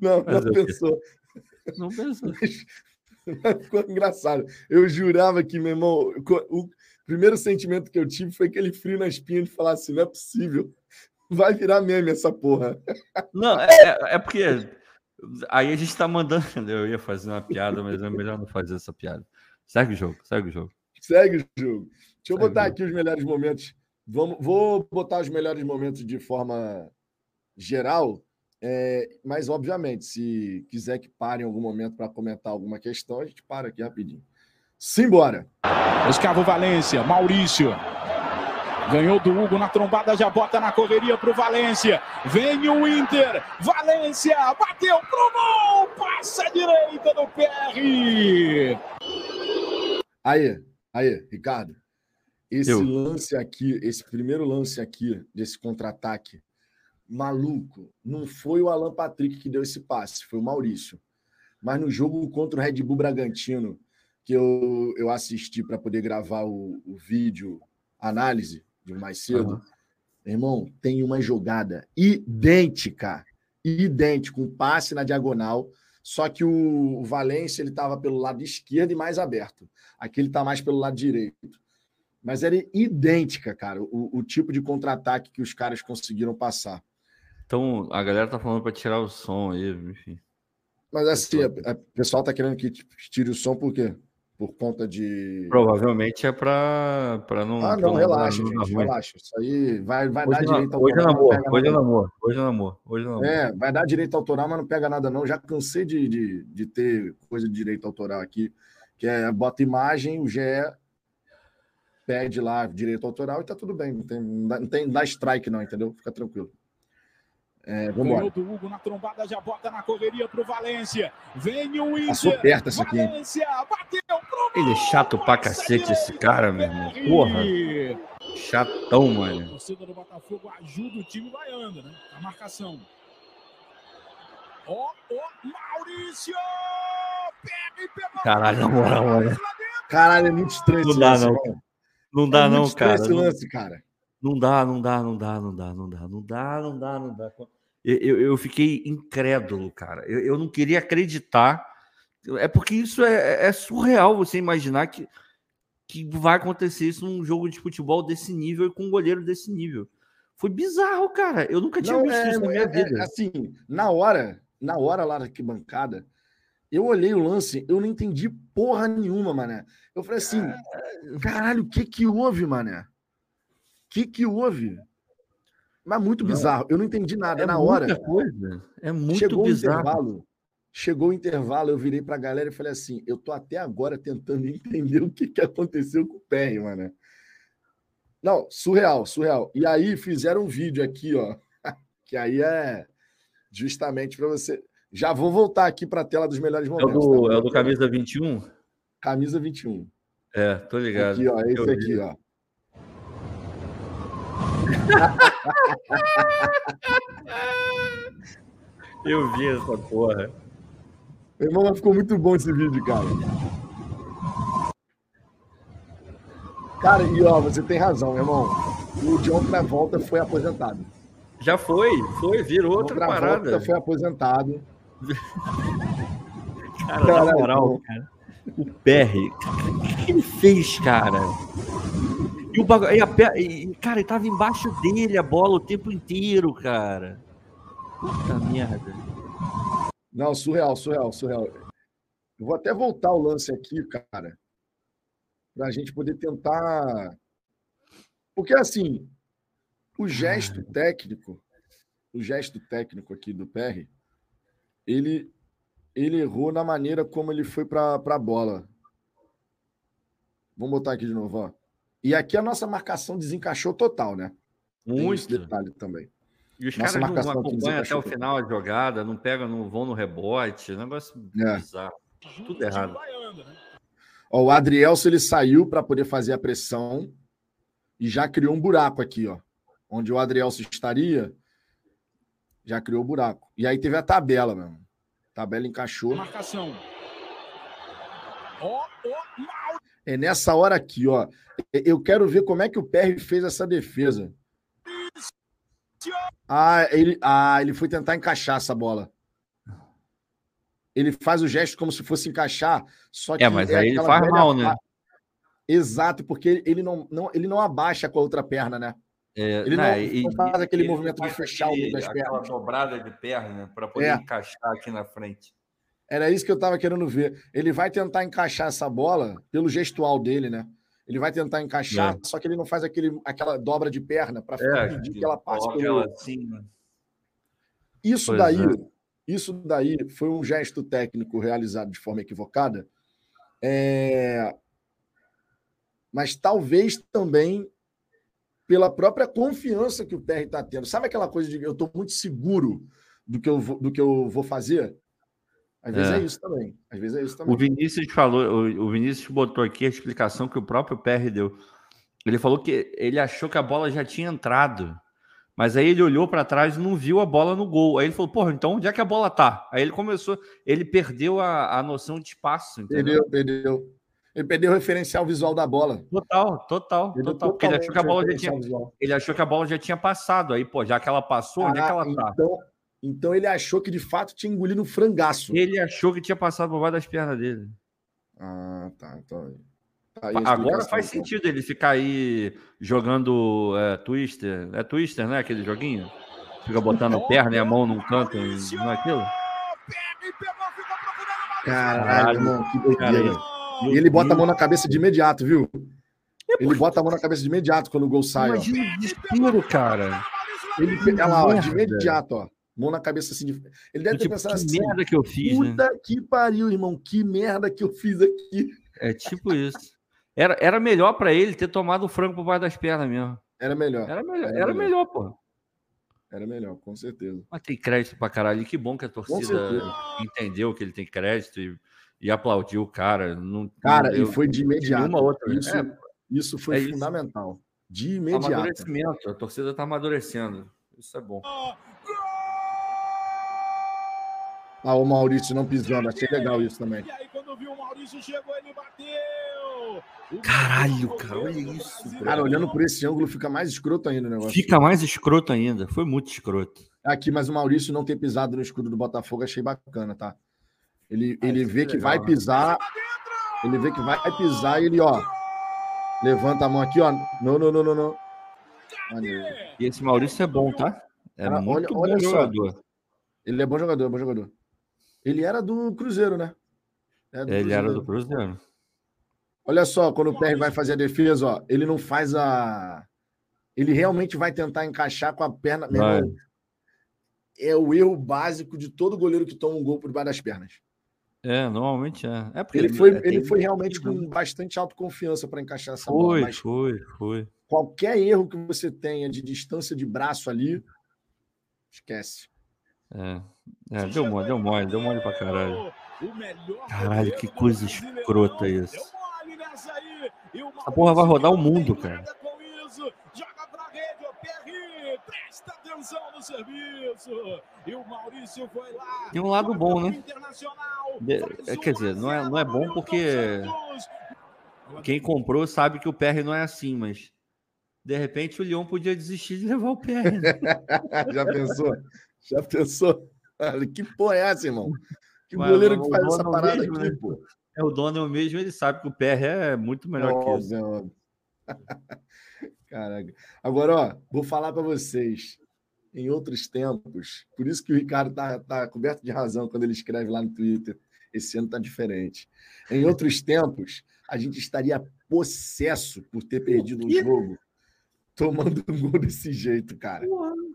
Não, Fazer não pensou. Não pensou. Ficou engraçado. Eu jurava que, meu irmão, o primeiro sentimento que eu tive foi aquele frio na espinha de falar assim: não é possível. Vai virar meme essa porra. Não, é, é, é porque aí a gente tá mandando. Eu ia fazer uma piada, mas é melhor não fazer essa piada. Segue o jogo, segue o jogo. Segue o jogo. Deixa eu segue botar aqui os melhores momentos. Vamos, vou botar os melhores momentos de forma geral é, mas, obviamente, se quiser que pare em algum momento para comentar alguma questão, a gente para aqui rapidinho. Simbora! Escavo Valência, Maurício. Ganhou do Hugo na trombada, já bota na correria para o Valência. Vem o Inter. Valência bateu pro gol. Passa a direita do PR. Aí, aí, Ricardo. Esse Eu. lance aqui, esse primeiro lance aqui desse contra-ataque maluco. Não foi o Alan Patrick que deu esse passe, foi o Maurício. Mas no jogo contra o Red Bull Bragantino, que eu, eu assisti para poder gravar o, o, vídeo análise de mais cedo, uhum. irmão, tem uma jogada idêntica, idêntica, um passe na diagonal, só que o, o Valência ele estava pelo lado esquerdo e mais aberto. Aqui ele está mais pelo lado direito. Mas era idêntica, cara, o, o tipo de contra-ataque que os caras conseguiram passar. Então, a galera tá falando para tirar o som aí, enfim. Mas assim, o pessoal tá querendo que tire o som por quê? por conta de. Provavelmente é para não. Ah, não, relaxa, não gente, relaxa. Isso aí vai, vai hoje dar direito autoral. Hoje é namoro, hoje é namoro, hoje é namoro, hoje é namoro. É, vai dar direito autoral, mas não pega nada, não. Já cansei de, de, de ter coisa de direito autoral aqui, que é bota imagem, o GE pede lá direito autoral e tá tudo bem. Não tem, não tem, não dá strike, não, entendeu? Fica tranquilo. É, vamos embora. do Hugo na trombada, já bota na correria pro Valência. Vem o Inter. Passou perto essa aqui. Valência, bateu pro Ele é chato pra cacete esse cara, meu irmão. Porra. Chatão, mano. A torcida do Botafogo ajuda o time vaiando, né? A marcação. Ó, oh, ó, oh, Maurício! Pega e pegou. Caralho, na moral, mano. Caralho, é muito estranho. Não dá, não. Não dá, é não, cara. Esse lance, cara. Não dá, não dá, não dá, não dá, não dá, não dá, não dá, não dá. Eu, eu fiquei incrédulo, cara. Eu, eu não queria acreditar. É porque isso é, é surreal você imaginar que, que vai acontecer isso num jogo de futebol desse nível e com um goleiro desse nível. Foi bizarro, cara. Eu nunca tinha não, visto é, isso na minha é, vida. É, assim, na hora, na hora lá da bancada, eu olhei o lance, eu não entendi porra nenhuma, mané. Eu falei assim, caralho, o que que houve, mané? O que que houve? Mas muito bizarro. Eu não entendi nada. É na hora. Coisa. É muito chegou bizarro. O intervalo, chegou o intervalo, eu virei para a galera e falei assim: eu tô até agora tentando entender o que, que aconteceu com o pé, mano. Não, surreal, surreal. E aí fizeram um vídeo aqui, ó, que aí é justamente para você. Já vou voltar aqui para a tela dos melhores momentos. É o do, tá? é o do camisa 21? Camisa 21. É, tô ligado. Aqui, ó, esse aqui, ó. Eu vi essa porra. Meu irmão, ficou muito bom esse vídeo, cara. Cara, e ó, você tem razão, meu irmão. O John Travolta foi aposentado. Já foi, foi, virou outra Travolta parada. foi aposentado. cara, na moral, cara, o Perry, o que ele fez, cara? E o bagulho. E a, e, cara, ele tava embaixo dele a bola o tempo inteiro, cara. Puta merda. Não, surreal, surreal, surreal. Eu vou até voltar o lance aqui, cara, para a gente poder tentar. Porque, assim, o gesto técnico, o gesto técnico aqui do PR, ele, ele errou na maneira como ele foi para a bola. Vamos botar aqui de novo, ó. E aqui a nossa marcação desencaixou total, né? Muito. Tem detalhe também. E os nossa caras não acompanham até o final da jogada, não pegam, não vão no rebote, negócio é. bizarro. Tudo errado. Ó, o Adrielso ele saiu para poder fazer a pressão e já criou um buraco aqui, ó. Onde o Adrielso estaria, já criou o buraco. E aí teve a tabela, mesmo. A tabela encaixou. Marcação. Oh, oh, é nessa hora aqui, ó. Eu quero ver como é que o PR fez essa defesa. Ah, ele, ah, ele foi tentar encaixar essa bola. Ele faz o gesto como se fosse encaixar, só que é, mas é aí ele faz mal, né? Exato, porque ele não, não, ele não abaixa com a outra perna, né? É, ele não, não, e, faz aquele movimento de fechar aquele, o das pernas. Aquela dobrada de perna para poder é. encaixar aqui na frente. Era isso que eu estava querendo ver. Ele vai tentar encaixar essa bola pelo gestual dele, né? Ele vai tentar encaixar, é. só que ele não faz aquele, aquela dobra de perna para é, impedir que ela passe pelo. Assim, né? Isso pois daí, é. isso daí foi um gesto técnico realizado de forma equivocada. É... Mas talvez também pela própria confiança que o PR está tendo. Sabe aquela coisa de eu estou muito seguro do que eu vou, do que eu vou fazer? Às vezes é. é. isso também. Às vezes é isso também. O Vinícius falou, o Vinícius botou aqui a explicação que o próprio PR deu. Ele falou que ele achou que a bola já tinha entrado, mas aí ele olhou para trás e não viu a bola no gol. Aí ele falou, porra, então onde é que a bola tá? Aí ele começou, ele perdeu a, a noção de espaço. Entendeu? Perdeu, perdeu. Ele perdeu o referencial visual da bola. Total, total, total. Porque ele achou que a bola já tinha, ele achou que a bola já tinha passado. Aí, pô, já que ela passou, ah, onde é que ela tá? Então, então ele achou que de fato tinha engolido um frangaço. Ele achou que tinha passado por baixo das pernas dele. Ah, tá. Então. Tá Agora faz então. sentido ele ficar aí jogando é, Twister. É Twister, né? Aquele joguinho? Fica botando a perna e a mão num canto, não é aquilo? Caralho, mano, que doideira. E ele bota a mão na cabeça de imediato, viu? Ele bota a mão na cabeça de imediato quando o gol sai. Imagina o desespero, cara. Ele, olha lá, ó, de imediato, ó. Mão na cabeça assim. De... Ele deve ter tipo, pensado que assim. merda que eu fiz, né? Puta que pariu, irmão. Que merda que eu fiz aqui. É tipo isso. Era, era melhor para ele ter tomado o frango por baixo das pernas mesmo. Era melhor. Era melhor, Era era melhor. melhor, pô. Era melhor, com certeza. Mas tem crédito pra caralho. Que bom que a torcida entendeu que ele tem crédito e, e aplaudiu o cara. Não, Cara, não e foi de imediato. nenhuma outra. Isso, É, isso foi é isso. fundamental. De imediato. amadurecimento. A torcida tá amadurecendo. Isso é bom. Ah, o Maurício não pisando. Achei legal isso também. E aí, quando viu o Maurício chegou, ele bateu. O Caralho, cara, olha isso, brasileiro. Cara, olhando por esse ângulo fica mais escroto ainda o negócio. Fica mais escroto ainda. Foi muito escroto. Aqui, mas o Maurício não ter pisado no escudo do Botafogo, achei bacana, tá? Ele, Ah, ele isso vê é que legal, vai né? pisar, ele vê que vai pisar e ele, ó, levanta a mão aqui, ó. Não, não, não, não, não. E esse Maurício é bom, tá? É Cara, muito olha- olha bom só. jogador. Ele é bom jogador, é bom jogador. Ele era do Cruzeiro, né? Era do Ele era Cruzeiro. do Cruzeiro. Olha só, quando o PR vai fazer a defesa, ó, ele não faz a. Ele realmente vai tentar encaixar com a perna. É o erro básico de todo goleiro que toma um gol por debaixo das pernas. É, normalmente é. É porque Ele foi, é, tem- ele foi realmente com bastante autoconfiança para encaixar essa bola. Foi, Mas foi, foi. qualquer erro que você tenha de distância de braço ali, esquece. É, é deu mole, deu mole, deu mole pra caralho. O melhor Caralho, que coisa escrota isso. Essa porra vai rodar o mundo, cara. Presta atenção no serviço. E o Maurício foi lá. Tem um lado bom, né? Internacional, De- é, quer dizer, não é- 1 a não é 0 bom porque. Quem comprou sabe que o PR não é assim, mas de repente o Leão podia desistir de levar o PR. né? Já pensou? Já pensou? Olha, que porra é essa, irmão? Que Mas goleiro o que faz essa é o parada mesmo, aqui, né? pô? É o dono mesmo, ele sabe que o PR é muito melhor que isso. Caraca. Agora, ó, vou falar para vocês. Em outros tempos, por isso que o Ricardo tá, tá coberto de razão quando ele escreve lá no Twitter. Esse ano tá diferente. Em outros tempos, a gente estaria possesso por ter perdido um jogo tomando um gol desse jeito, cara.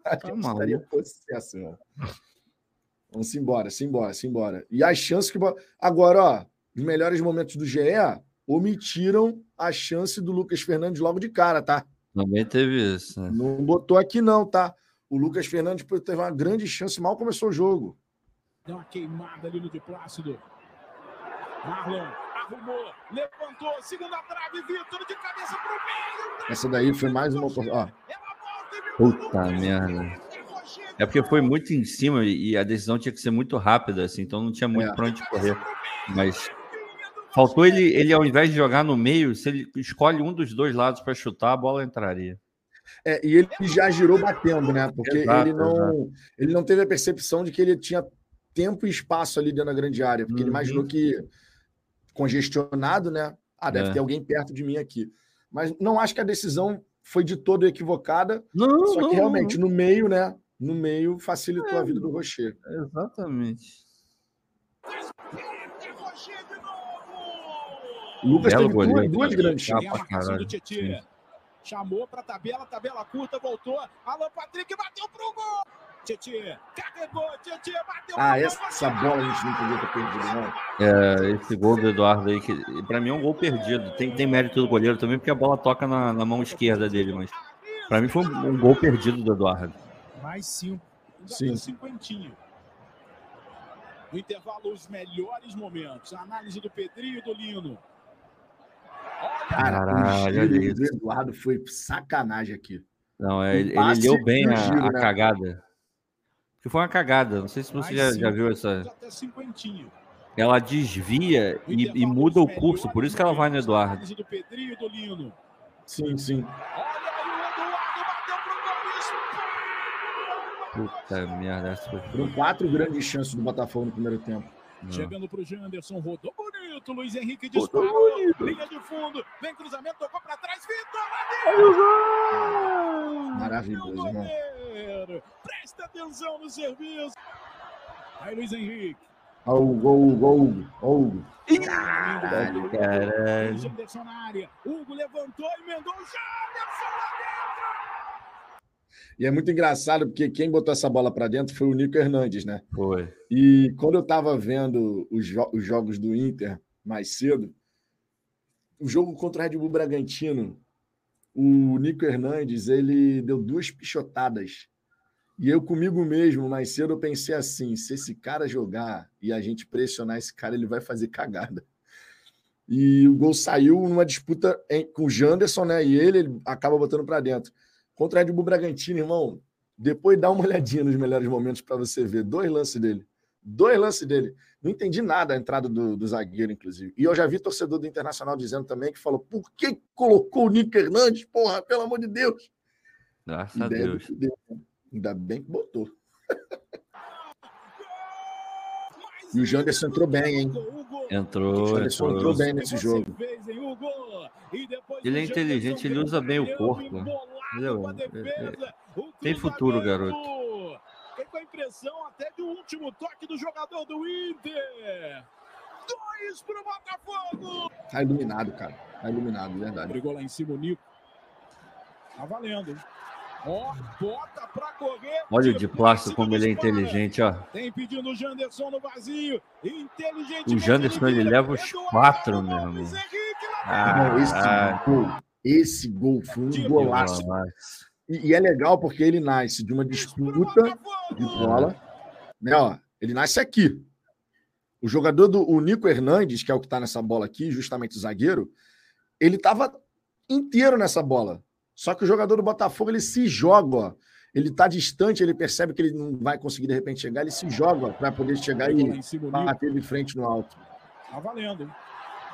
A tá gente maluco. estaria possesso, irmão. Vamos embora, simbora, simbora. E as chances que. Agora, ó, os melhores momentos do GE omitiram a chance do Lucas Fernandes logo de cara, tá? Também teve isso. né? Não botou aqui, não, tá? O Lucas Fernandes pô, teve uma grande chance, mal começou o jogo. Deu uma queimada ali no de Plácido. Marlon arrumou, levantou, segunda trave, Vitor de cabeça pro meio. Essa daí foi mais uma oportunidade. Puta merda. É porque foi muito em cima e a decisão tinha que ser muito rápida, assim, então não tinha muito É. pra onde correr. Mas faltou ele, ele, ao invés de jogar no meio, se ele escolhe um dos dois lados para chutar, a bola entraria. É, e ele já girou batendo, né? Porque Exato, ele, não, ele não teve a percepção de que ele tinha tempo e espaço ali dentro da grande área, porque ele Uhum. imaginou que congestionado, né? Ah, deve É. ter alguém perto de mim aqui. Mas não acho que a decisão foi de todo equivocada, Não, só não, que realmente no meio, né? No meio facilitou a vida do Rocher. não. Exatamente. O Lucas Belo teve duas, goleiro, duas cara. grandes chances. Chamou pra tabela, tabela curta, voltou. Alan Patrick bateu pro gol. Tietchan carregou, Tietchan bateu Ah, pro gol. essa bola a gente não podia ter perdido, não. É, esse gol do Eduardo aí, que para mim é um gol perdido. Tem, tem mérito do goleiro também, porque a bola toca na, na mão esquerda dele, mas para mim foi um, um gol perdido do Eduardo. Mais cinco. Sim. cinquentinho. No intervalo, os melhores momentos. A análise do Pedrinho e do Lino. Cara, Caralho, o giro do. Eduardo foi sacanagem aqui. Não, é, Um ele, ele leu bem a, giro, a né? cagada. Porque foi uma cagada. Não sei se você já, já viu essa. Ela desvia e, e muda o curso, por isso que ela vai no Eduardo. Sim, sim. O. Puta merda, essa foi. Foram quatro grandes chances do Botafogo no primeiro tempo. Não. Chegando pro Janderson, rodou bonito. Luiz Henrique disparou. Linha de fundo. Vem cruzamento, tocou pra trás. Vitor Maravilhoso, goleiro. Presta atenção no serviço. Aí Luiz Henrique. Olha o gol, o gol, o gol. Caralho, caralho. Hugo levantou, emendou lá dentro. E é muito engraçado, porque quem botou essa bola para dentro foi o Nico Hernandes, né? Foi. E quando eu estava vendo os, jo- os jogos do Inter mais cedo, o jogo contra o Red Bull Bragantino, o Nico Hernandes, ele deu duas pichotadas. E eu comigo mesmo, mais cedo, eu pensei assim, se esse cara jogar e a gente pressionar esse cara, ele vai fazer cagada. E o gol saiu numa disputa com o Janderson, né? E ele, ele acaba botando para dentro. Contra o Red Bull Bragantino, irmão, depois dá uma olhadinha nos melhores momentos para você ver. Dois lances dele. Dois lances dele. Não entendi nada a entrada do, do zagueiro, inclusive. E eu já vi torcedor do Internacional dizendo também que falou: por que colocou o Nico Hernandes? Porra, pelo amor de Deus. Graças a do Deus. que deu, né? Ainda bem que botou. E o Janderson entrou bem, hein? Entrou, O Janderson entrou. entrou bem nesse jogo. Ele é inteligente, ele usa bem o corpo. Ele é um-. O tem futuro, garoto. Fiquei com a impressão até de um último toque do jogador do Inter. Dois pro Botafogo. Tá iluminado, cara. Tá iluminado, verdade. Brigou lá em cima o Nico. Tá valendo. hein? Ó, bota pra correr. Olha o de plástico como ele é inteligente, ó. Tem pedindo o Janderson no vazio. Inteligente. O Janderson, ele leva os quatro, meu irmão. Esse Ah, gol, esse gol foi um golaço. E, e é legal porque ele nasce de uma disputa de bola, né? Ó, ele nasce aqui. O jogador do o Nico Hernandes, que é o que está nessa bola aqui, justamente o zagueiro, ele estava inteiro nessa bola. Só que o jogador do Botafogo ele se joga, ó. Ele está distante, ele percebe que ele não vai conseguir de repente chegar, ele se joga para poder chegar e bater de frente no alto. Tá valendo. hein?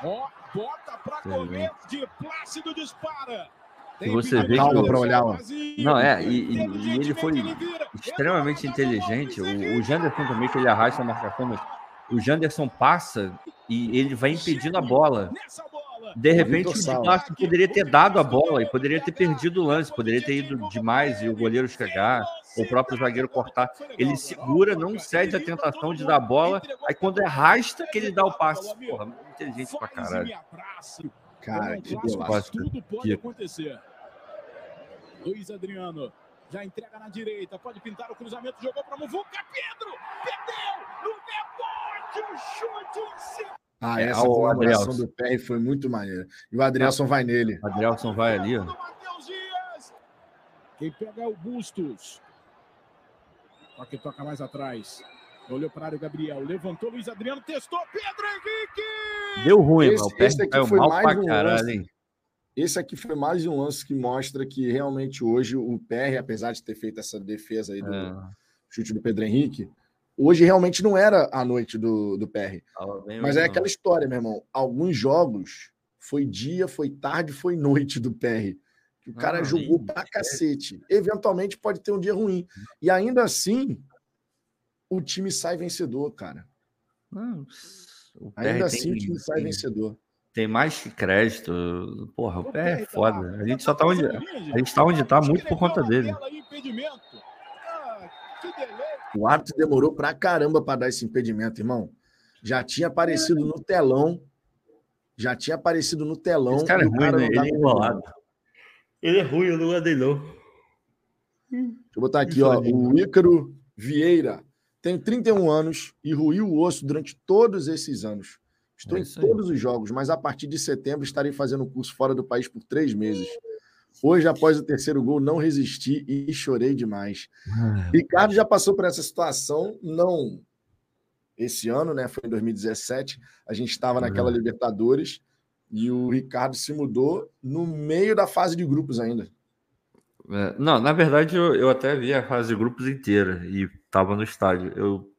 Ó, bota pra correr. De Plácido dispara. E você vê que- Janderson pra olhar, ó. Não, é, e- e- e ele foi extremamente inteligente. O, o Janderson também, que ele arrasta a marcação, mas o Janderson passa e ele vai impedindo a bola. De repente, o plástico poderia ter dado a bola e poderia ter perdido o lance, poderia ter ido demais e o goleiro chegar, ou o próprio zagueiro cortar. Ele segura, não cede a tentação de dar a bola, aí quando arrasta que ele dá o passe. Porra, inteligente pra caralho. Cara, que Clássico. Tudo pode Que- acontecer. Luiz Adriano já entrega na direita, pode pintar o cruzamento, jogou para Muvuca, Pedro, perdeu, no rebote, o chute em cima. Ah, É, essa o comemoração Adrielson. do PR foi muito maneira. E o Adrielson vai nele. O Adrielson vai ali, ó. Do Matheus Dias. Quem pega é o Bustos. Toque toca mais atrás. Olhou para a área o Gabriel, levantou Luiz Adriano, testou Pedro Henrique. Deu ruim, Esse- mas o pé esse aqui foi mal mais pra um caralho, lance. hein? Esse aqui foi mais um lance que mostra que realmente hoje o PR, apesar de ter feito essa defesa aí do É, chute do Pedro Henrique, hoje realmente não era a noite do, do PR. Mas é ruim, aquela história, meu irmão. Alguns jogos foi dia, foi tarde, foi noite do PR. Que o cara Ah, jogou pra cacete. Eventualmente pode ter um dia ruim. E ainda assim, o time sai vencedor, cara. Não, o Ainda assim, o time sai tem, vencedor. tem mais que crédito. Porra, o PR é tá foda. A gente tá só tá onde. linha, gente. A gente tá onde tá muito por conta dele. Ah. O árbitro demorou pra caramba para dar esse impedimento, irmão. Já tinha aparecido no telão. Já tinha aparecido no telão. Esse cara é ruim, né? não Ele é enrolado. Ele é ruim, eu não andei não. Deixa eu botar aqui, ó. O Ícaro Vieira. Tenho 31 anos e ruí o osso durante todos esses anos. Estou É em todos os jogos, mas a partir de setembro estarei fazendo um curso fora do país por três meses. Hoje, após o terceiro gol, não resisti e chorei demais. Ricardo já passou por essa situação, não esse ano, né? Foi em 2017. A gente estava naquela. Libertadores e o Ricardo se mudou no meio da fase de grupos ainda. É, não, na verdade eu, eu até vi a fase de grupos inteira e tava no estádio. Eu,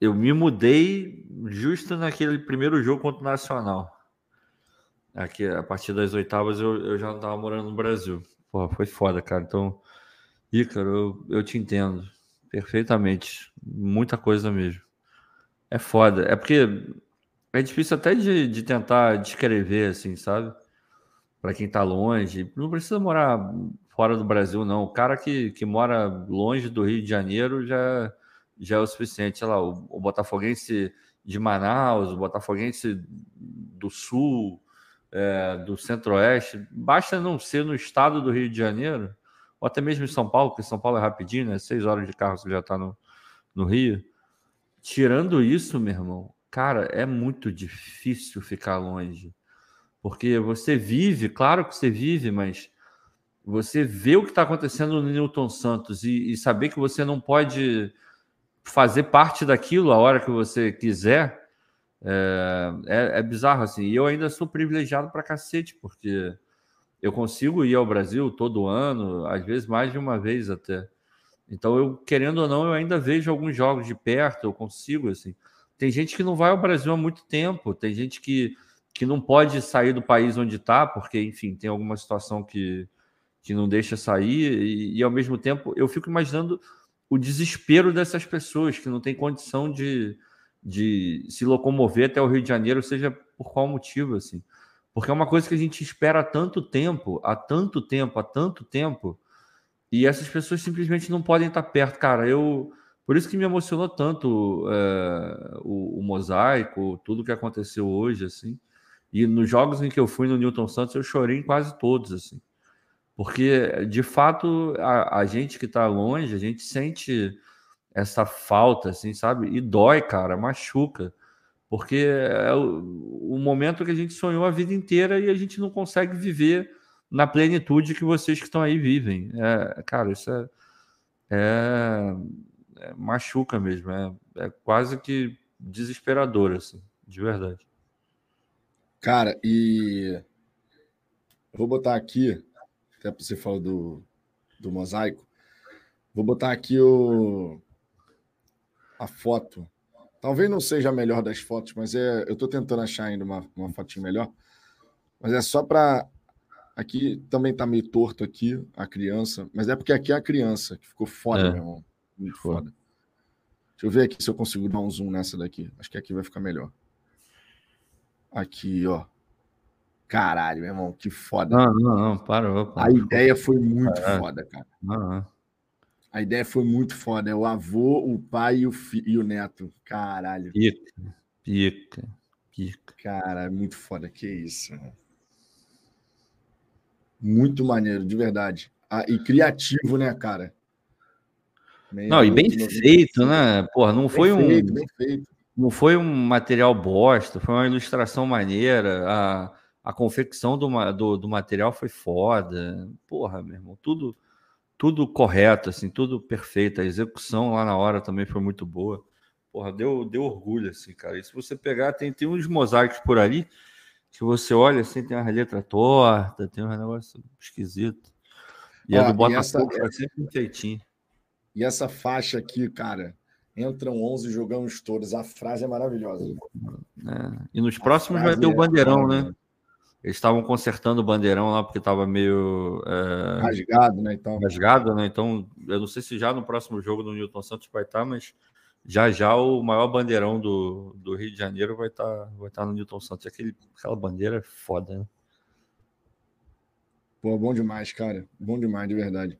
eu me mudei justo naquele primeiro jogo contra o Nacional. Aqui, a partir das oitavas eu, eu já não tava morando no Brasil. Porra, foi foda, cara. Então, Ícaro, eu, eu te entendo perfeitamente. Muita coisa mesmo. É foda. É porque é difícil até de, de tentar descrever, assim, sabe? Para quem tá longe. Não precisa morar fora do Brasil, não. O cara que, que mora longe do Rio de Janeiro já, já é o suficiente. Sei lá, o, o Botafoguense de Manaus, o Botafoguense do Sul, é, do Centro-Oeste, basta não ser no estado do Rio de Janeiro, ou até mesmo em São Paulo, porque São Paulo é rapidinho, né? Seis horas de carro você já está no, no Rio. Tirando isso, meu irmão, cara, é muito difícil ficar longe. Porque você vive, claro que você vive, mas você vê o que está acontecendo no Newton Santos e, e, saber que você não pode fazer parte daquilo a hora que você quiser é, é, é bizarro assim. E eu ainda sou privilegiado para cacete, porque eu consigo ir ao Brasil todo ano, às vezes mais de uma vez até. Então, eu querendo ou não, eu ainda vejo alguns jogos de perto, eu consigo assim. Tem gente que não vai ao Brasil há muito tempo, tem gente que, que não pode sair do país onde está, porque, enfim, tem alguma situação que, que não deixa sair, e, e, ao mesmo tempo eu fico imaginando o desespero dessas pessoas que não têm condição de, de se locomover até o Rio de Janeiro, seja por qual motivo, assim. Porque é uma coisa que a gente espera há tanto tempo, há tanto tempo, há tanto tempo, e essas pessoas simplesmente não podem estar perto. Cara, eu. Por isso que me emocionou tanto é, o, o, mosaico, tudo que aconteceu hoje, assim. E nos jogos em que eu fui no Newton Santos, eu chorei em quase todos, assim. Porque, de fato, a, a gente que está longe, a gente sente essa falta, assim, sabe? E dói, cara, machuca. Porque é o, o momento que a gente sonhou a vida inteira e a gente não consegue viver na plenitude que vocês que estão aí vivem. É, cara, isso é, é, é machuca mesmo, é, é, quase que desesperador, assim, de verdade. Cara, e vou botar aqui, até você falar do, do mosaico, vou botar aqui o, a foto. Talvez não seja a melhor das fotos, mas é, eu estou tentando achar ainda uma, uma fotinha melhor. Mas é só para Aqui também tá meio torto aqui a criança, mas é porque aqui é a criança que ficou foda, é. meu irmão. Muito foda. Deixa eu ver aqui se eu consigo dar um zoom nessa daqui. Acho que aqui vai ficar melhor. Aqui, ó. Caralho, meu irmão, que foda. Não, não, não, parou. parou. A ideia foi muito Caralho. foda, cara. Não, A ideia foi muito foda. É o avô, o pai e o, fi... e o neto. Caralho. Pica, pica, pica. Cara, é muito foda. Que isso, mano. Muito maneiro, de verdade. Ah, e criativo, né, cara? Meio não, e bem feito, né? Porra, não bem foi feito, um. Não foi um material bosta, foi uma ilustração maneira. A, a confecção do, do, do material foi foda. Porra, meu irmão, tudo, tudo correto, assim, tudo perfeito. A execução lá na hora também foi muito boa. Porra, deu, deu orgulho, assim, cara. E se você pegar, tem, tem uns mosaicos por ali que você olha assim, tem uma letra torta, tem um negócio esquisito. E Ó, a do Botafogo essa... sempre feitinho. E essa faixa aqui, cara, entram 11, jogamos todos. A frase é maravilhosa. É. E nos próximos vai ter o é bandeirão, é... né? Eles estavam consertando o bandeirão lá porque estava meio. É... Rasgado, né? Então. Rasgado, né? Então, eu não sei se já no próximo jogo do Newton Santos vai estar, mas já já o maior bandeirão do, do Rio de Janeiro vai estar tá, vai tá no Newton Santos. Aquele, aquela bandeira é foda, né? Pô, bom demais, cara. Bom demais, de verdade.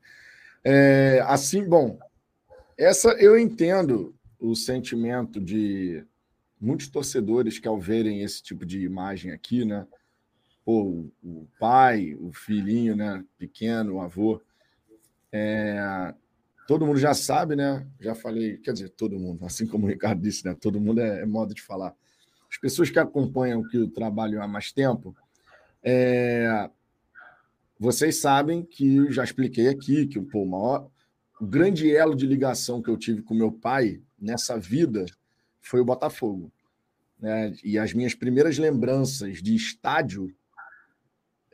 É, assim, bom, essa eu entendo o sentimento de muitos torcedores que ao verem esse tipo de imagem aqui, né? Pô, o pai, o filhinho, né? Pequeno, o avô. É, todo mundo já sabe, né? Já falei, quer dizer, todo mundo, assim como o Ricardo disse, né? Todo mundo é, é modo de falar. As pessoas que acompanham que o trabalho há mais tempo, é... vocês sabem que já expliquei aqui que pô, o maior, o grande elo de ligação que eu tive com meu pai nessa vida foi o Botafogo. Né? E as minhas primeiras lembranças de estádio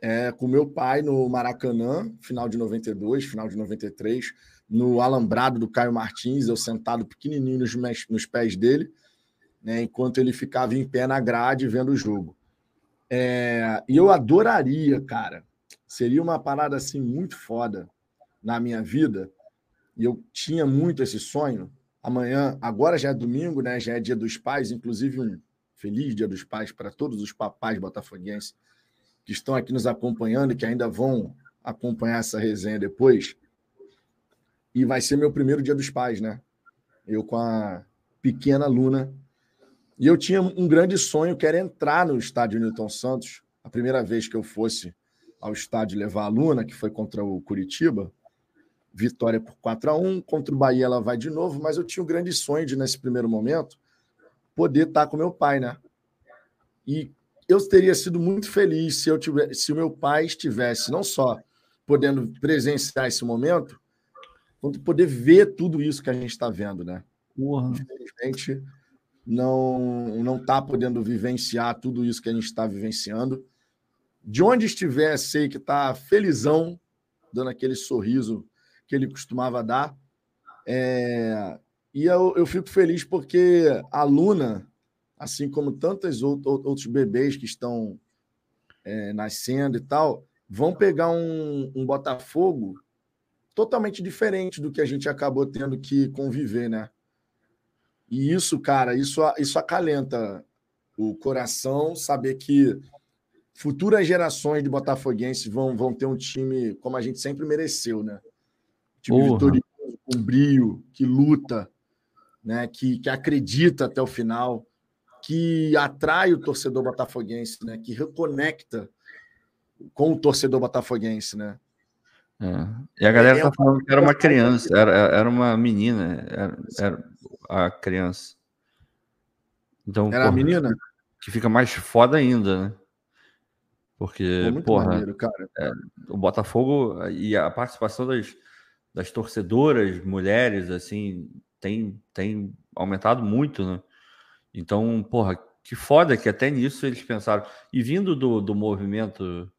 é com meu pai no Maracanã, final de 92, final de 93 no alambrado do Caio Martins, eu sentado pequenininho nos, nos pés dele, né, enquanto ele ficava em pé na grade vendo o jogo. É, e eu adoraria, cara, seria uma parada assim muito foda na minha vida, e eu tinha muito esse sonho. Amanhã, agora já é domingo, né? Já é dia dos pais, inclusive um feliz dia dos pais para todos os papais botafoguenses que estão aqui nos acompanhando e que ainda vão acompanhar essa resenha depois e vai ser meu primeiro dia dos pais, né? eu com a pequena Luna. E eu tinha um grande sonho, que era entrar no estádio Newton Santos. A primeira vez que eu fosse ao estádio levar a Luna, que foi contra o Curitiba, vitória por 4 a 1 contra o Bahia ela vai de novo, mas eu tinha um grande sonho de, nesse primeiro momento, poder estar com meu pai, né? E eu teria sido muito feliz se eu tivesse, se o meu pai estivesse não só podendo presenciar esse momento, quanto poder ver tudo isso que a gente está vendo, né? Porra. Infelizmente, não não está podendo vivenciar tudo isso que a gente está vivenciando. De onde estiver, sei que está felizão, dando aquele sorriso que ele costumava dar. É... E eu, eu fico feliz porque a Luna, assim como tantos outros bebês que estão é, nascendo e tal, vão pegar um, um Botafogo totalmente diferente do que a gente acabou tendo que conviver, né? E isso, cara, isso, isso acalenta o coração, saber que futuras gerações de botafoguenses vão, vão ter um time como a gente sempre mereceu, né? Time Porra. vitorioso, com brio, que luta, né? que, que acredita até o final, que atrai o torcedor botafoguense, né? que reconecta com o torcedor botafoguense, né? É. E a galera é, tá falando que era uma criança, era, era uma menina, era, era a criança. Então, era porra, a menina? Que fica mais foda ainda, né? Porque, porra, maneiro, é, o Botafogo e a participação das, das torcedoras mulheres, assim, tem, tem aumentado muito, né? Então, porra, que foda que até nisso eles pensaram. E vindo do, do movimento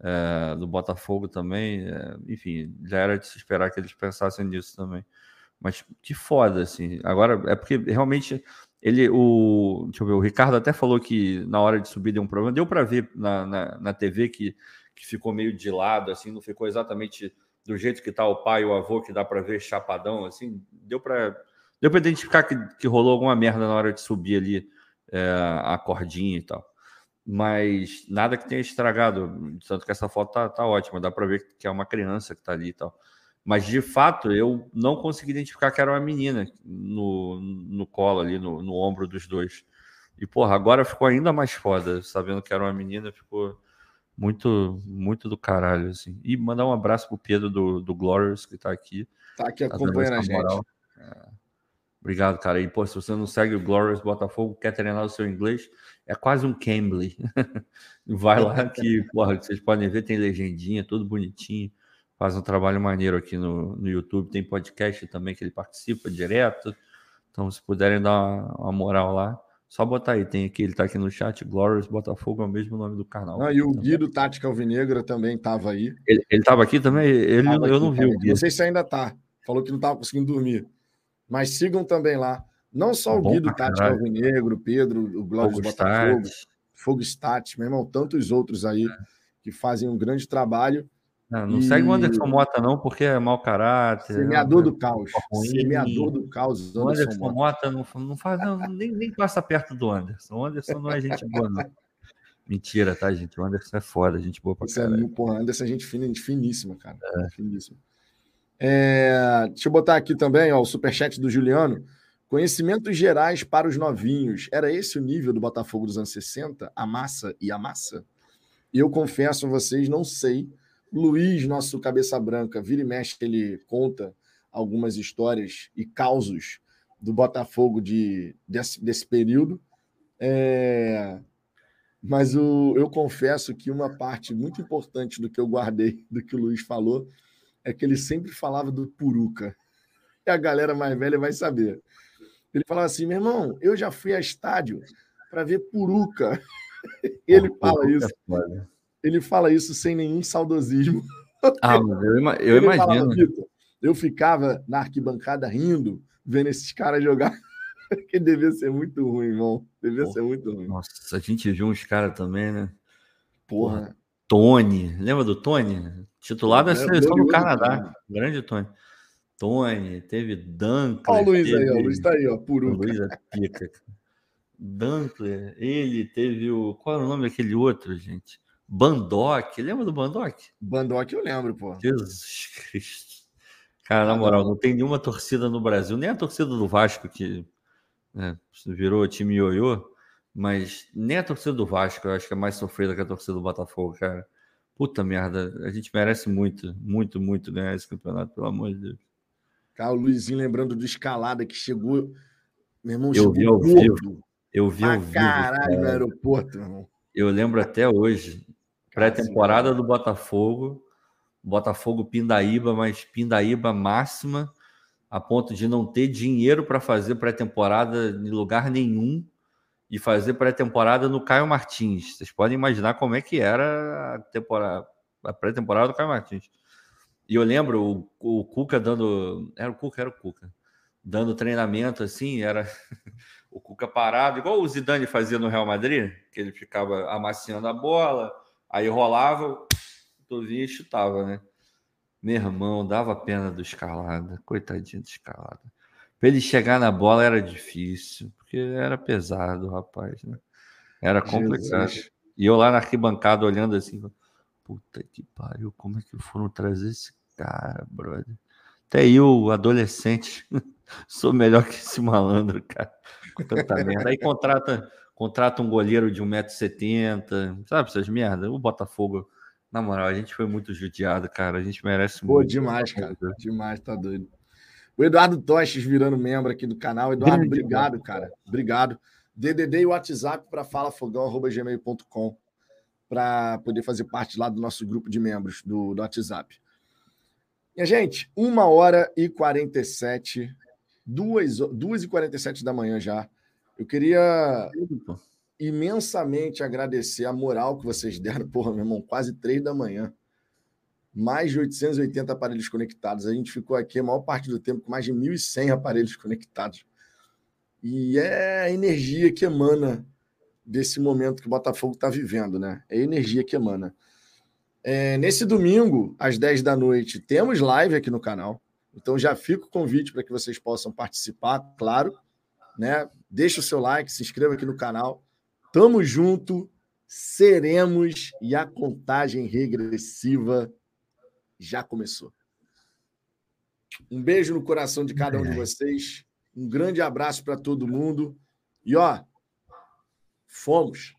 é, do Botafogo também, é, enfim, já era de se esperar que eles pensassem nisso também. Mas que foda, assim. Agora, é porque realmente ele, o, deixa eu ver, o Ricardo até falou que na hora de subir deu um problema. Deu para ver na, na, na, TV que, que ficou meio de lado, assim, não ficou exatamente do jeito que tá o pai e o avô, que dá para ver chapadão, assim. Deu para deu para identificar que, que rolou alguma merda na hora de subir ali é, a cordinha e tal mas nada que tenha estragado. Tanto que essa foto tá, tá ótima, dá para ver que é uma criança que tá ali e tal. Mas de fato eu não consegui identificar que era uma menina no, no colo ali, no, no ombro dos dois. E porra, agora ficou ainda mais foda, sabendo que era uma menina, ficou muito, muito do caralho, assim. E mandar um abraço pro Pedro do, do Glorious, que tá aqui. Tá aqui tá acompanhando a gente. É. Obrigado, cara. E, pô, se você não segue o Glorious Botafogo, quer treinar o seu inglês, é quase um Cambly. Vai lá que, porra, vocês podem ver, tem legendinha, tudo bonitinho. Faz um trabalho maneiro aqui no, no YouTube. Tem podcast também que ele participa direto. Então, se puderem dar uma, uma moral lá, só botar aí. Tem aqui, ele tá aqui no chat. Glorious Botafogo é o mesmo nome do canal. Não, e o Guido Tática Alvinegra também estava aí. Ele, ele tava aqui também? Ele, eu aqui, não vi o Guido. Não sei se ainda tá. Falou que não estava conseguindo dormir. Mas sigam também lá. Não só o Guido Tática Alvinegro, Pedro, o Glório Botafogo, Fogo Stat, meu irmão, tantos outros aí é. que fazem um grande trabalho. Não, não e... segue o Anderson Mota, não, porque é mau caráter. Semeador do caos. Semeador do caos. Anderson, Anderson Mota, não, não faz, não, nem, nem passa perto do Anderson. O Anderson não é gente boa, não. Mentira, tá, gente? O Anderson é foda, gente boa pra caralho. É, porra, Anderson é gente fina, gente finíssima, cara. É. Finíssima. É, deixa eu botar aqui também ó, o superchat do Juliano. Conhecimentos gerais para os novinhos. Era esse o nível do Botafogo dos anos 60? A massa e a massa? Eu confesso a vocês, não sei. Luiz, nosso cabeça branca, vira e mexe, ele conta algumas histórias e causos do Botafogo de, desse, desse período. É... Mas o, eu confesso que uma parte muito importante do que eu guardei, do que o Luiz falou, é que ele sempre falava do Puruca. E a galera mais velha vai saber. Ele falava assim: meu irmão, eu já fui a estádio para ver Puruca. Ele fala é isso. Ele fala isso sem nenhum saudosismo. Ah, eu, eu imagino. Falava, eu ficava na arquibancada rindo, vendo esses caras jogar. que devia ser muito ruim, irmão. Devia Porra, ser muito ruim. Nossa, a gente viu uns caras também, né? Porra. Porra. Tony, lembra do Tony? Titular da é, seleção do Canadá. Grande Tony. Tony, teve Dunkler. Olha o Luiz teve... aí, ó. O Luiz tá aí, ó. O Luiz é pica. Dunkler, ele teve o. Qual é o nome daquele outro, gente? Bandock. Lembra do Bandock? Bandock eu lembro, pô. Jesus Cristo. Cara, na moral, não tem nenhuma torcida no Brasil, nem a torcida do Vasco, que né, virou time ioiô, mas nem a torcida do Vasco eu acho que é mais sofrida que a torcida do Botafogo, cara. Puta merda, a gente merece muito, muito, muito ganhar esse campeonato, pelo amor de Deus. Cara, o Luizinho lembrando do escalada que chegou. Meu irmão, eu vi ao vivo. Eu vi ao vivo. Caralho, cara. no aeroporto, meu irmão. Eu lembro até hoje. Pré-temporada do Botafogo. Botafogo Pindaíba, mas Pindaíba máxima, a ponto de não ter dinheiro para fazer pré-temporada em lugar nenhum e fazer pré-temporada no Caio Martins. Vocês podem imaginar como é que era a temporada, a pré-temporada do Caio Martins. E eu lembro o, o Cuca dando, era o Cuca, era o Cuca, dando treinamento assim, era o Cuca parado, igual o Zidane fazia no Real Madrid, que ele ficava amaciando a bola, aí rolava, tu vinha e chutava, né? Meu irmão, dava pena do escalada, coitadinho do escalada. Para ele chegar na bola era difícil, porque era pesado, rapaz, né? Era complicado. Jesus. E eu lá na arquibancada olhando assim, puta que pariu, como é que foram trazer esse cara, brother? Até eu, adolescente, sou melhor que esse malandro, cara. Com tanta merda. Aí contrata, contrata um goleiro de 1,70m, sabe essas merdas? O Botafogo na moral, a gente foi muito judiado, cara. A gente merece Pô, muito. demais, cara. Demais, tá doido. O Eduardo Toches virando membro aqui do canal. Eduardo, Grande obrigado, cara. Obrigado. DDD e WhatsApp para falafogão.gmail.com para poder fazer parte lá do nosso grupo de membros do, do WhatsApp. E a gente, uma hora e 47, duas, duas e 47 da manhã já. Eu queria imensamente agradecer a moral que vocês deram, porra, meu irmão, quase três da manhã. Mais de 880 aparelhos conectados. A gente ficou aqui a maior parte do tempo com mais de 1.100 aparelhos conectados. E é a energia que emana desse momento que o Botafogo está vivendo, né? É a energia que emana. É, nesse domingo, às 10 da noite, temos live aqui no canal. Então já fica o convite para que vocês possam participar, claro. Né? Deixa o seu like, se inscreva aqui no canal. Tamo junto, seremos e a contagem regressiva já começou. Um beijo no coração de cada um de vocês. Um grande abraço para todo mundo. E ó, fomos.